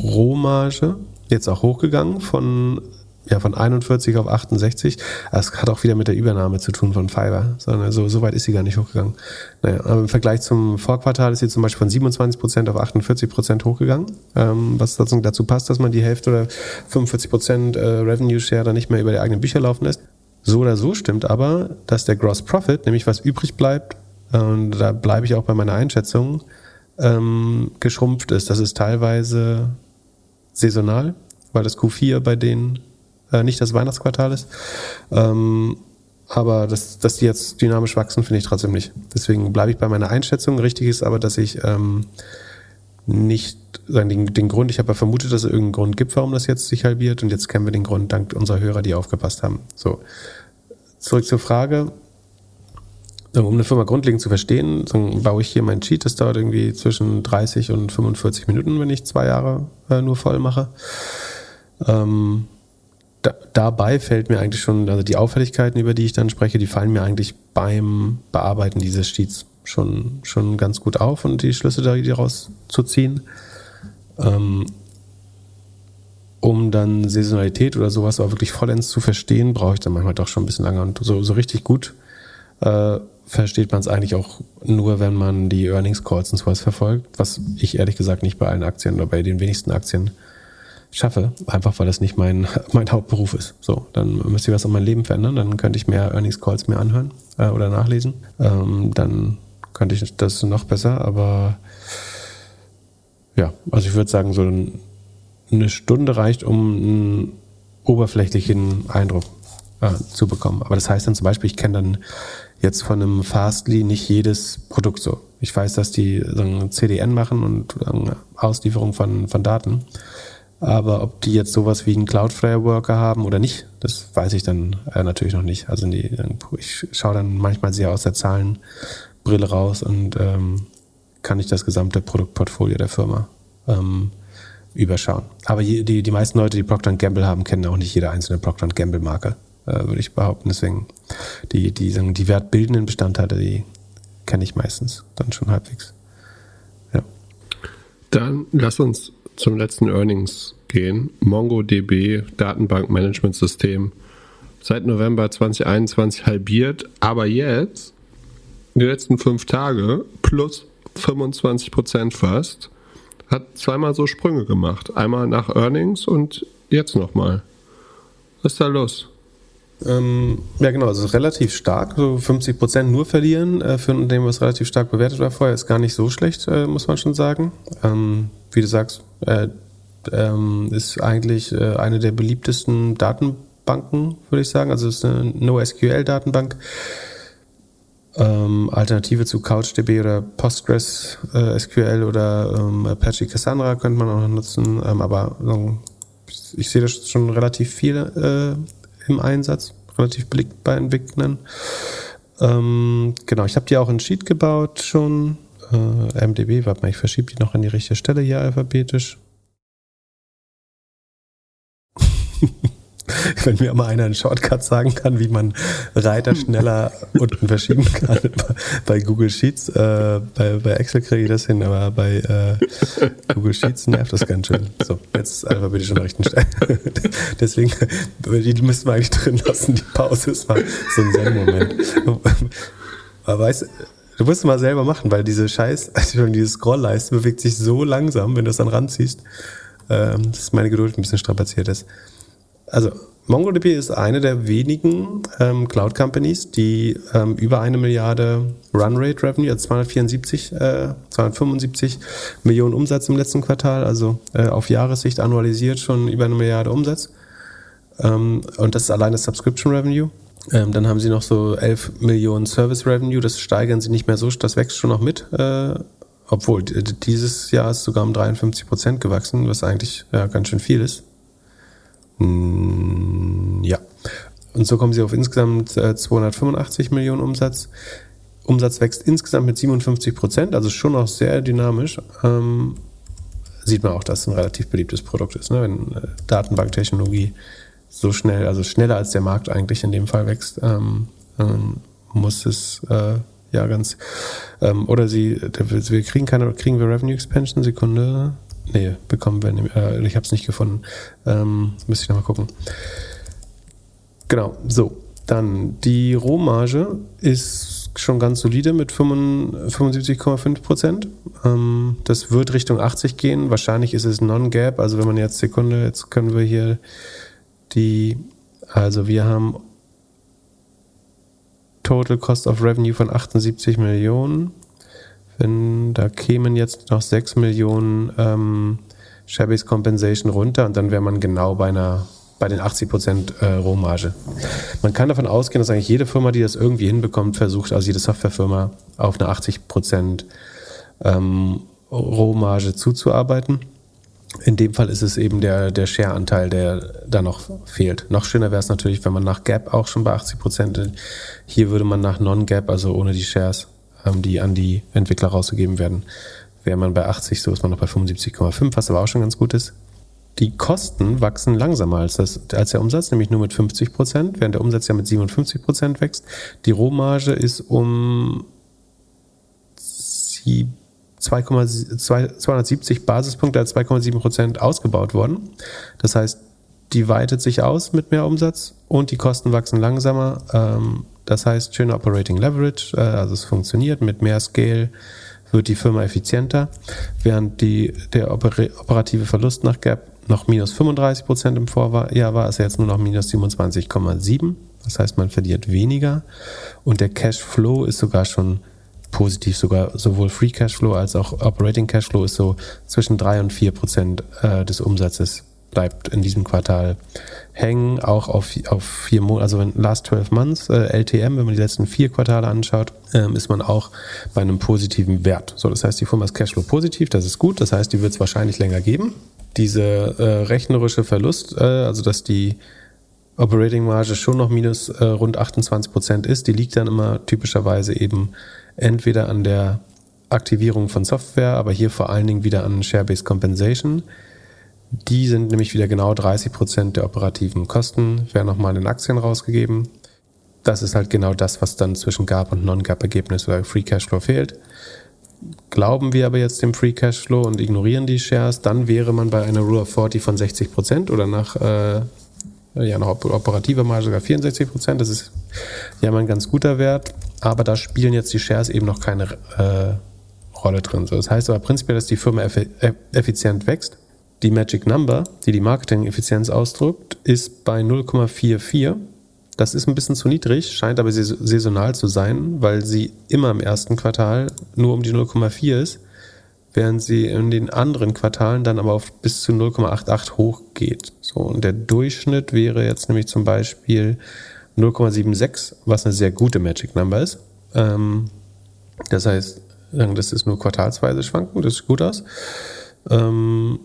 Rohmarge jetzt auch hochgegangen von ja, von 41 auf 68. Das hat auch wieder mit der Übernahme zu tun von Fiverr. Sondern so, so weit ist sie gar nicht hochgegangen. Naja, aber im Vergleich zum Vorquartal ist sie zum Beispiel von 27 Prozent auf 48 Prozent hochgegangen. Ähm, was dazu passt, dass man die Hälfte oder 45 Prozent äh, Revenue Share dann nicht mehr über die eigenen Bücher laufen lässt. So oder so stimmt aber, dass der Gross Profit, nämlich was übrig bleibt, und da bleibe ich auch bei meiner Einschätzung, ähm, geschrumpft ist. Das ist teilweise saisonal, weil das Q4 bei denen äh, nicht das Weihnachtsquartal ist. Ähm, aber das, dass die jetzt dynamisch wachsen, finde ich trotzdem nicht. Deswegen bleibe ich bei meiner Einschätzung. Richtig ist aber, dass ich ähm, nicht sagen, den, den Grund, ich habe ja vermutet, dass es irgendeinen Grund gibt, warum das jetzt sich halbiert und jetzt kennen wir den Grund dank unserer Hörer, die aufgepasst haben. So. Zurück zur Frage. Um eine Firma grundlegend zu verstehen, baue ich hier mein Cheat. Das dauert irgendwie zwischen 30 und 45 Minuten, wenn ich zwei Jahre äh, nur voll mache. Ähm, da, dabei fällt mir eigentlich schon, also die Auffälligkeiten, über die ich dann spreche, die fallen mir eigentlich beim Bearbeiten dieses Sheets schon, schon ganz gut auf und die Schlüsse daraus zu ziehen. Ähm, um dann Saisonalität oder sowas auch wirklich vollends zu verstehen, brauche ich dann manchmal doch schon ein bisschen länger. Und so, so richtig gut äh, versteht man es eigentlich auch nur, wenn man die Earnings Calls und sowas verfolgt, was ich ehrlich gesagt nicht bei allen Aktien oder bei den wenigsten Aktien schaffe, einfach weil das nicht mein, mein Hauptberuf ist. So, dann müsste ich was an meinem Leben verändern, dann könnte ich mehr Earnings Calls mir anhören äh, oder nachlesen. Ähm, dann könnte ich das noch besser, aber ja, also ich würde sagen, so eine Stunde reicht, um einen oberflächlichen Eindruck äh, zu bekommen. Aber das heißt dann zum Beispiel, ich kenne dann jetzt von einem Fastly nicht jedes Produkt so. Ich weiß, dass die sagen, CDN machen und sagen, Auslieferung von, von Daten. Aber ob die jetzt sowas wie einen Cloudflare Worker haben oder nicht, das weiß ich dann äh, natürlich noch nicht. Also die, ich schaue dann manchmal sehr aus der Zahlenbrille raus und ähm, kann ich das gesamte Produktportfolio der Firma ähm, überschauen. Aber die, die meisten Leute, die Procter Gamble haben, kennen auch nicht jede einzelne Procter Gamble Marke, äh, würde ich behaupten. Deswegen die, die, sagen, die wertbildenden Bestandteile, die kenne ich meistens dann schon halbwegs. Ja. Dann lass uns zum letzten Earnings gehen. MongoDB Datenbankmanagementsystem seit November 2021 halbiert, aber jetzt die letzten fünf Tage plus 25 Prozent fast hat zweimal so Sprünge gemacht. Einmal nach Earnings und jetzt nochmal. Was ist da los? Ähm, ja, genau, also relativ stark, so 50 Prozent nur verlieren äh, für ein Unternehmen, was relativ stark bewertet war vorher, ist gar nicht so schlecht, äh, muss man schon sagen. Ähm, wie du sagst, äh, ähm, ist eigentlich äh, eine der beliebtesten Datenbanken, würde ich sagen. Also es ist eine NoSQL-Datenbank. Ähm, Alternative zu CouchDB oder Postgres äh, SQL oder ähm, Apache Cassandra könnte man auch noch nutzen, ähm, aber ich sehe das schon relativ viel äh, im Einsatz, relativ beliebt bei Entwicklern. Ähm, genau, ich habe die auch in Sheet gebaut schon. Äh, MDB, warte mal, ich verschiebe die noch an die richtige Stelle hier alphabetisch. Wenn mir mal einer einen Shortcut sagen kann, wie man Reiter schneller unten verschieben kann bei Google Sheets. Äh, bei, bei, Excel kriege ich das hin, aber bei äh, Google Sheets nervt das ganz schön. So, jetzt alphabetisch an der rechten Stelle. Deswegen, die müssten wir eigentlich drin lassen. Die Pause ist mal so ein Zen-Moment. Aber weißt du, musst es mal selber machen, weil diese Scheiß, also diese Scrollleiste bewegt sich so langsam, wenn du es dann ranziehst, ähm, dass meine Geduld ein bisschen strapaziert ist. Also MongoDB ist eine der wenigen ähm, Cloud Companies, die ähm, über eine Milliarde Runrate Revenue, also 274, äh, 275 Millionen Umsatz im letzten Quartal, also äh, auf Jahressicht annualisiert schon über eine Milliarde Umsatz. Ähm, und das ist alleine Subscription Revenue. Ähm, dann haben sie noch so 11 Millionen Service Revenue, das steigern sie nicht mehr so, das wächst schon noch mit. Äh, obwohl dieses Jahr ist sogar um 53 Prozent gewachsen, was eigentlich ja, ganz schön viel ist. Mm, ja. Und so kommen sie auf insgesamt 285 äh, Millionen Umsatz. Umsatz wächst insgesamt mit 57 Prozent, also schon noch sehr dynamisch. Ähm, sieht man auch, dass es ein relativ beliebtes Produkt ist. Ne? Wenn äh, Datenbanktechnologie so schnell, also schneller als der Markt eigentlich in dem Fall wächst, ähm, ähm, muss es äh, ja ganz. Ähm, oder sie, wir kriegen keine, kriegen wir Revenue Expansion, Sekunde. Nee, bekommen wir nicht. Äh, ich habe es nicht gefunden. Ähm, müsste ich nochmal gucken. Genau, so. Dann die Rohmarge ist schon ganz solide mit 75,5 Prozent. Ähm, das wird Richtung 80 gehen. Wahrscheinlich ist es Non-Gap. Also wenn man jetzt Sekunde, jetzt können wir hier die, also wir haben Total Cost of Revenue von 78 Millionen. Wenn da kämen jetzt noch 6 Millionen ähm, Shabby's Compensation runter und dann wäre man genau bei einer bei den 80 Prozent äh, Rohmarge. Man kann davon ausgehen, dass eigentlich jede Firma, die das irgendwie hinbekommt, versucht, also jede Softwarefirma auf eine 80 Prozent ähm, Rohmarge zuzuarbeiten. In dem Fall ist es eben der, der Share-Anteil, der da noch fehlt. Noch schöner wäre es natürlich, wenn man nach Gap auch schon bei 80 Prozent, hier würde man nach Non-Gap, also ohne die Shares, die an die Entwickler rausgegeben werden. Wäre man bei 80, so ist man noch bei 75,5, was aber auch schon ganz gut ist. Die Kosten wachsen langsamer als, das, als der Umsatz, nämlich nur mit 50 Prozent, während der Umsatz ja mit 57 Prozent wächst. Die Rohmarge ist um 270 Basispunkte als 2,7 Prozent ausgebaut worden. Das heißt, die weitet sich aus mit mehr Umsatz und die Kosten wachsen langsamer. Ähm, das heißt, schöne Operating Leverage, äh, also es funktioniert mit mehr Scale, wird die Firma effizienter, während die, der operative Verlust nach Gap noch minus 35 Prozent im Vorjahr war, ist er jetzt nur noch minus 27,7. Das heißt, man verliert weniger. Und der Cashflow ist sogar schon positiv, sogar sowohl Free Cashflow als auch Operating Cashflow ist so zwischen 3 und 4 Prozent äh, des Umsatzes bleibt in diesem Quartal hängen, auch auf, auf vier Monate, also wenn Last 12 Months, äh, LTM, wenn man die letzten vier Quartale anschaut, ähm, ist man auch bei einem positiven Wert. So, das heißt, die Firma ist Cashflow positiv, das ist gut, das heißt, die wird es wahrscheinlich länger geben. Diese äh, rechnerische Verlust, äh, also dass die Operating Marge schon noch minus äh, rund 28 Prozent ist, die liegt dann immer typischerweise eben entweder an der Aktivierung von Software, aber hier vor allen Dingen wieder an Share-Based Compensation. Die sind nämlich wieder genau 30 Prozent der operativen Kosten, werden nochmal in Aktien rausgegeben. Das ist halt genau das, was dann zwischen GAAP und Non-GAAP-Ergebnis oder Free Cashflow fehlt. Glauben wir aber jetzt dem Free Cashflow und ignorieren die Shares, dann wäre man bei einer Rule of 40 von 60 Prozent oder nach äh, ja, nach operativer Marge sogar 64 Prozent. Das ist ja mal ein ganz guter Wert, aber da spielen jetzt die Shares eben noch keine äh, Rolle drin. So, das heißt aber prinzipiell, dass die Firma effizient wächst die Magic Number, die die Marketing-Effizienz ausdrückt, ist bei 0,44. Das ist ein bisschen zu niedrig, scheint aber saisonal zu sein, weil sie immer im ersten Quartal nur um die 0,4 ist, während sie in den anderen Quartalen dann aber auf bis zu 0,88 hochgeht. So, und der Durchschnitt wäre jetzt nämlich zum Beispiel 0,76, was eine sehr gute Magic Number ist. Ähm, das heißt, das ist nur quartalsweise schwanken, das sieht gut aus. Ähm,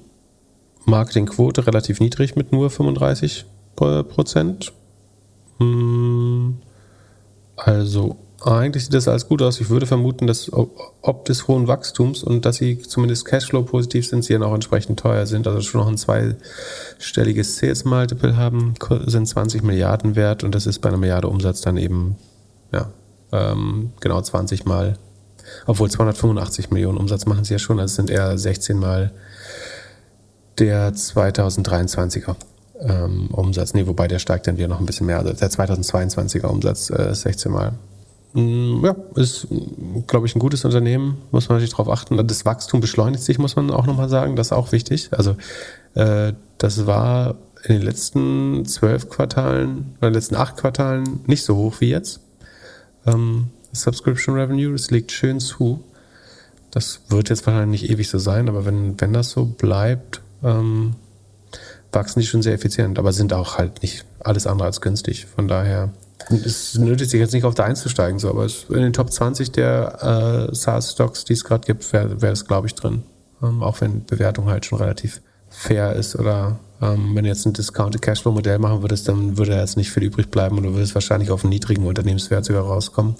Marketingquote relativ niedrig mit nur 35 Prozent. Hm, also eigentlich sieht das alles gut aus. Ich würde vermuten, dass ob des hohen Wachstums und dass sie zumindest Cashflow positiv sind, sie dann auch entsprechend teuer sind. Also schon noch ein zweistelliges Sales Multiple haben, sind 20 Milliarden wert und das ist bei einer Milliarde Umsatz dann eben ja ähm, genau 20 mal, obwohl 285 Millionen Umsatz machen sie ja schon, also sind eher 16 mal der 2023er ähm, Umsatz. Nee, wobei der steigt dann wieder noch ein bisschen mehr. Also der 2022er Umsatz äh, 16 Mal. Mm, ja, ist, glaube ich, ein gutes Unternehmen. Muss man natürlich darauf achten. Das Wachstum beschleunigt sich, muss man auch nochmal sagen. Das ist auch wichtig. Also äh, das war in den letzten zwölf Quartalen oder letzten acht Quartalen nicht so hoch wie jetzt. Ähm, Subscription Revenue, das liegt schön zu. Das wird jetzt wahrscheinlich nicht ewig so sein, aber wenn, wenn das so bleibt, ähm, wachsen die schon sehr effizient, aber sind auch halt nicht alles andere als günstig. Von daher es nötigt sich jetzt nicht auf der einzusteigen, so, aber in den Top 20 der äh, SaaS-Stocks, die es gerade gibt, wäre wär es, glaube ich, drin. Ähm, auch wenn Bewertung halt schon relativ fair ist oder ähm, wenn du jetzt ein Discounted Cashflow-Modell machen würdest, dann würde jetzt nicht viel übrig bleiben und du würdest wahrscheinlich auf einen niedrigen Unternehmenswert sogar rauskommen.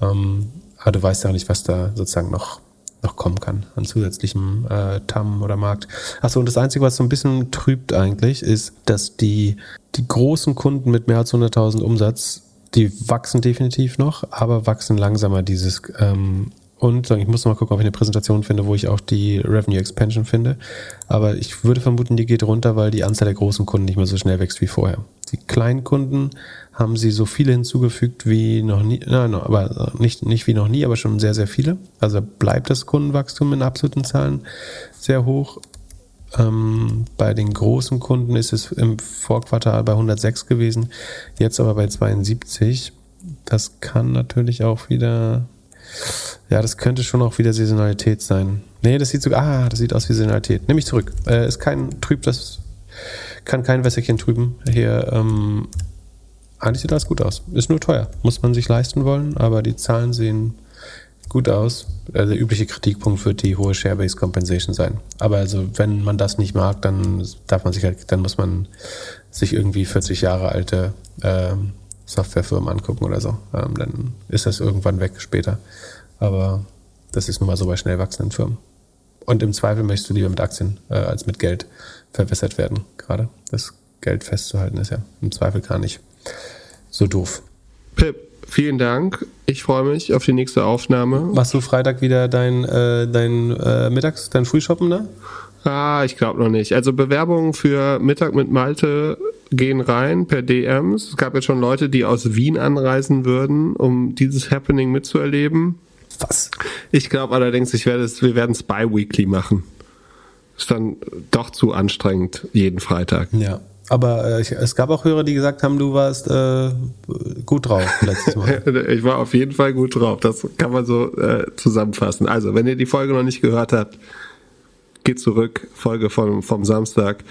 Ähm, aber du weißt ja nicht, was da sozusagen noch noch kommen kann an zusätzlichem äh, TAM oder Markt. Achso, und das Einzige, was so ein bisschen trübt eigentlich, ist, dass die, die großen Kunden mit mehr als 100.000 Umsatz, die wachsen definitiv noch, aber wachsen langsamer dieses ähm, und ich muss mal gucken, ob ich eine Präsentation finde, wo ich auch die Revenue Expansion finde. Aber ich würde vermuten, die geht runter, weil die Anzahl der großen Kunden nicht mehr so schnell wächst wie vorher. Die kleinen Kunden haben sie so viele hinzugefügt wie noch nie, nein, aber nicht, nicht wie noch nie, aber schon sehr, sehr viele. Also bleibt das Kundenwachstum in absoluten Zahlen sehr hoch. Ähm, bei den großen Kunden ist es im Vorquartal bei 106 gewesen, jetzt aber bei 72. Das kann natürlich auch wieder, ja, das könnte schon auch wieder Saisonalität sein. Nee, das sieht sogar, ah, das sieht aus wie Saisonalität. Nehme ich zurück. Äh, ist kein, trübt das, kann kein Wässerchen trüben. Hier, ähm, eigentlich sieht das gut aus. Ist nur teuer. Muss man sich leisten wollen, aber die Zahlen sehen gut aus. Also der übliche Kritikpunkt wird die hohe Share-Based Compensation sein. Aber also, wenn man das nicht mag, dann darf man sich halt, dann muss man sich irgendwie 40 Jahre alte ähm, Softwarefirmen angucken oder so. Ähm, dann ist das irgendwann weg später. Aber das ist nun mal so bei schnell wachsenden Firmen. Und im Zweifel möchtest du lieber mit Aktien äh, als mit Geld verwässert werden. Gerade das Geld festzuhalten ist ja im Zweifel gar nicht so doof. Pip, vielen Dank. Ich freue mich auf die nächste Aufnahme. Machst du Freitag wieder dein, äh, dein äh, Mittags-, dein Frühshoppen da? Ah, ich glaube noch nicht. Also Bewerbungen für Mittag mit Malte gehen rein per DMs. Es gab jetzt schon Leute, die aus Wien anreisen würden, um dieses Happening mitzuerleben. Was? Ich glaube allerdings, ich werde es, wir werden es bi-weekly machen. ist dann doch zu anstrengend jeden Freitag. Ja. Aber äh, ich, es gab auch Hörer, die gesagt haben, du warst äh, gut drauf letztes Mal. Ich war auf jeden Fall gut drauf. Das kann man so äh, zusammenfassen. Also, wenn ihr die Folge noch nicht gehört habt, geht zurück. Folge vom, vom Samstag.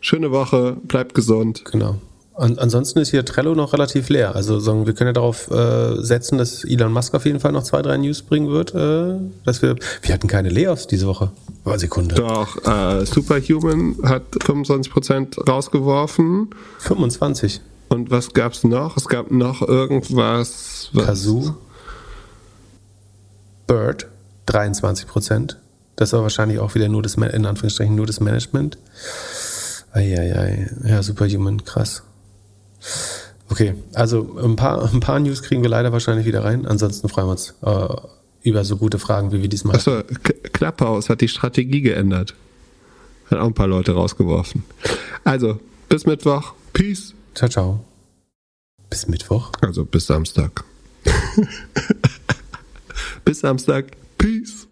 Schöne Woche, bleibt gesund. Genau. An, ansonsten ist hier Trello noch relativ leer. Also sagen, wir können ja darauf äh, setzen, dass Elon Musk auf jeden Fall noch zwei, drei News bringen wird. Äh, dass wir, wir hatten keine Layoffs diese Woche. War Sekunde. Doch, äh, Superhuman hat 25% rausgeworfen. 25. Und was gab's noch? Es gab noch irgendwas. Was Kazoo. Bird. 23 Prozent. Das war wahrscheinlich auch wieder nur das, in Anführungsstrichen, nur das Management. Eieiei. Ja, Superhuman, krass. Okay, also ein paar, ein paar News kriegen wir leider wahrscheinlich wieder rein. Ansonsten freuen wir uns äh, über so gute Fragen, wie wir diesmal. Achso, K- Clubhouse hat die Strategie geändert. Hat auch ein paar Leute rausgeworfen. Also, bis Mittwoch. Peace. Ciao, ciao. Bis Mittwoch. Also bis Samstag. bis Samstag. Peace.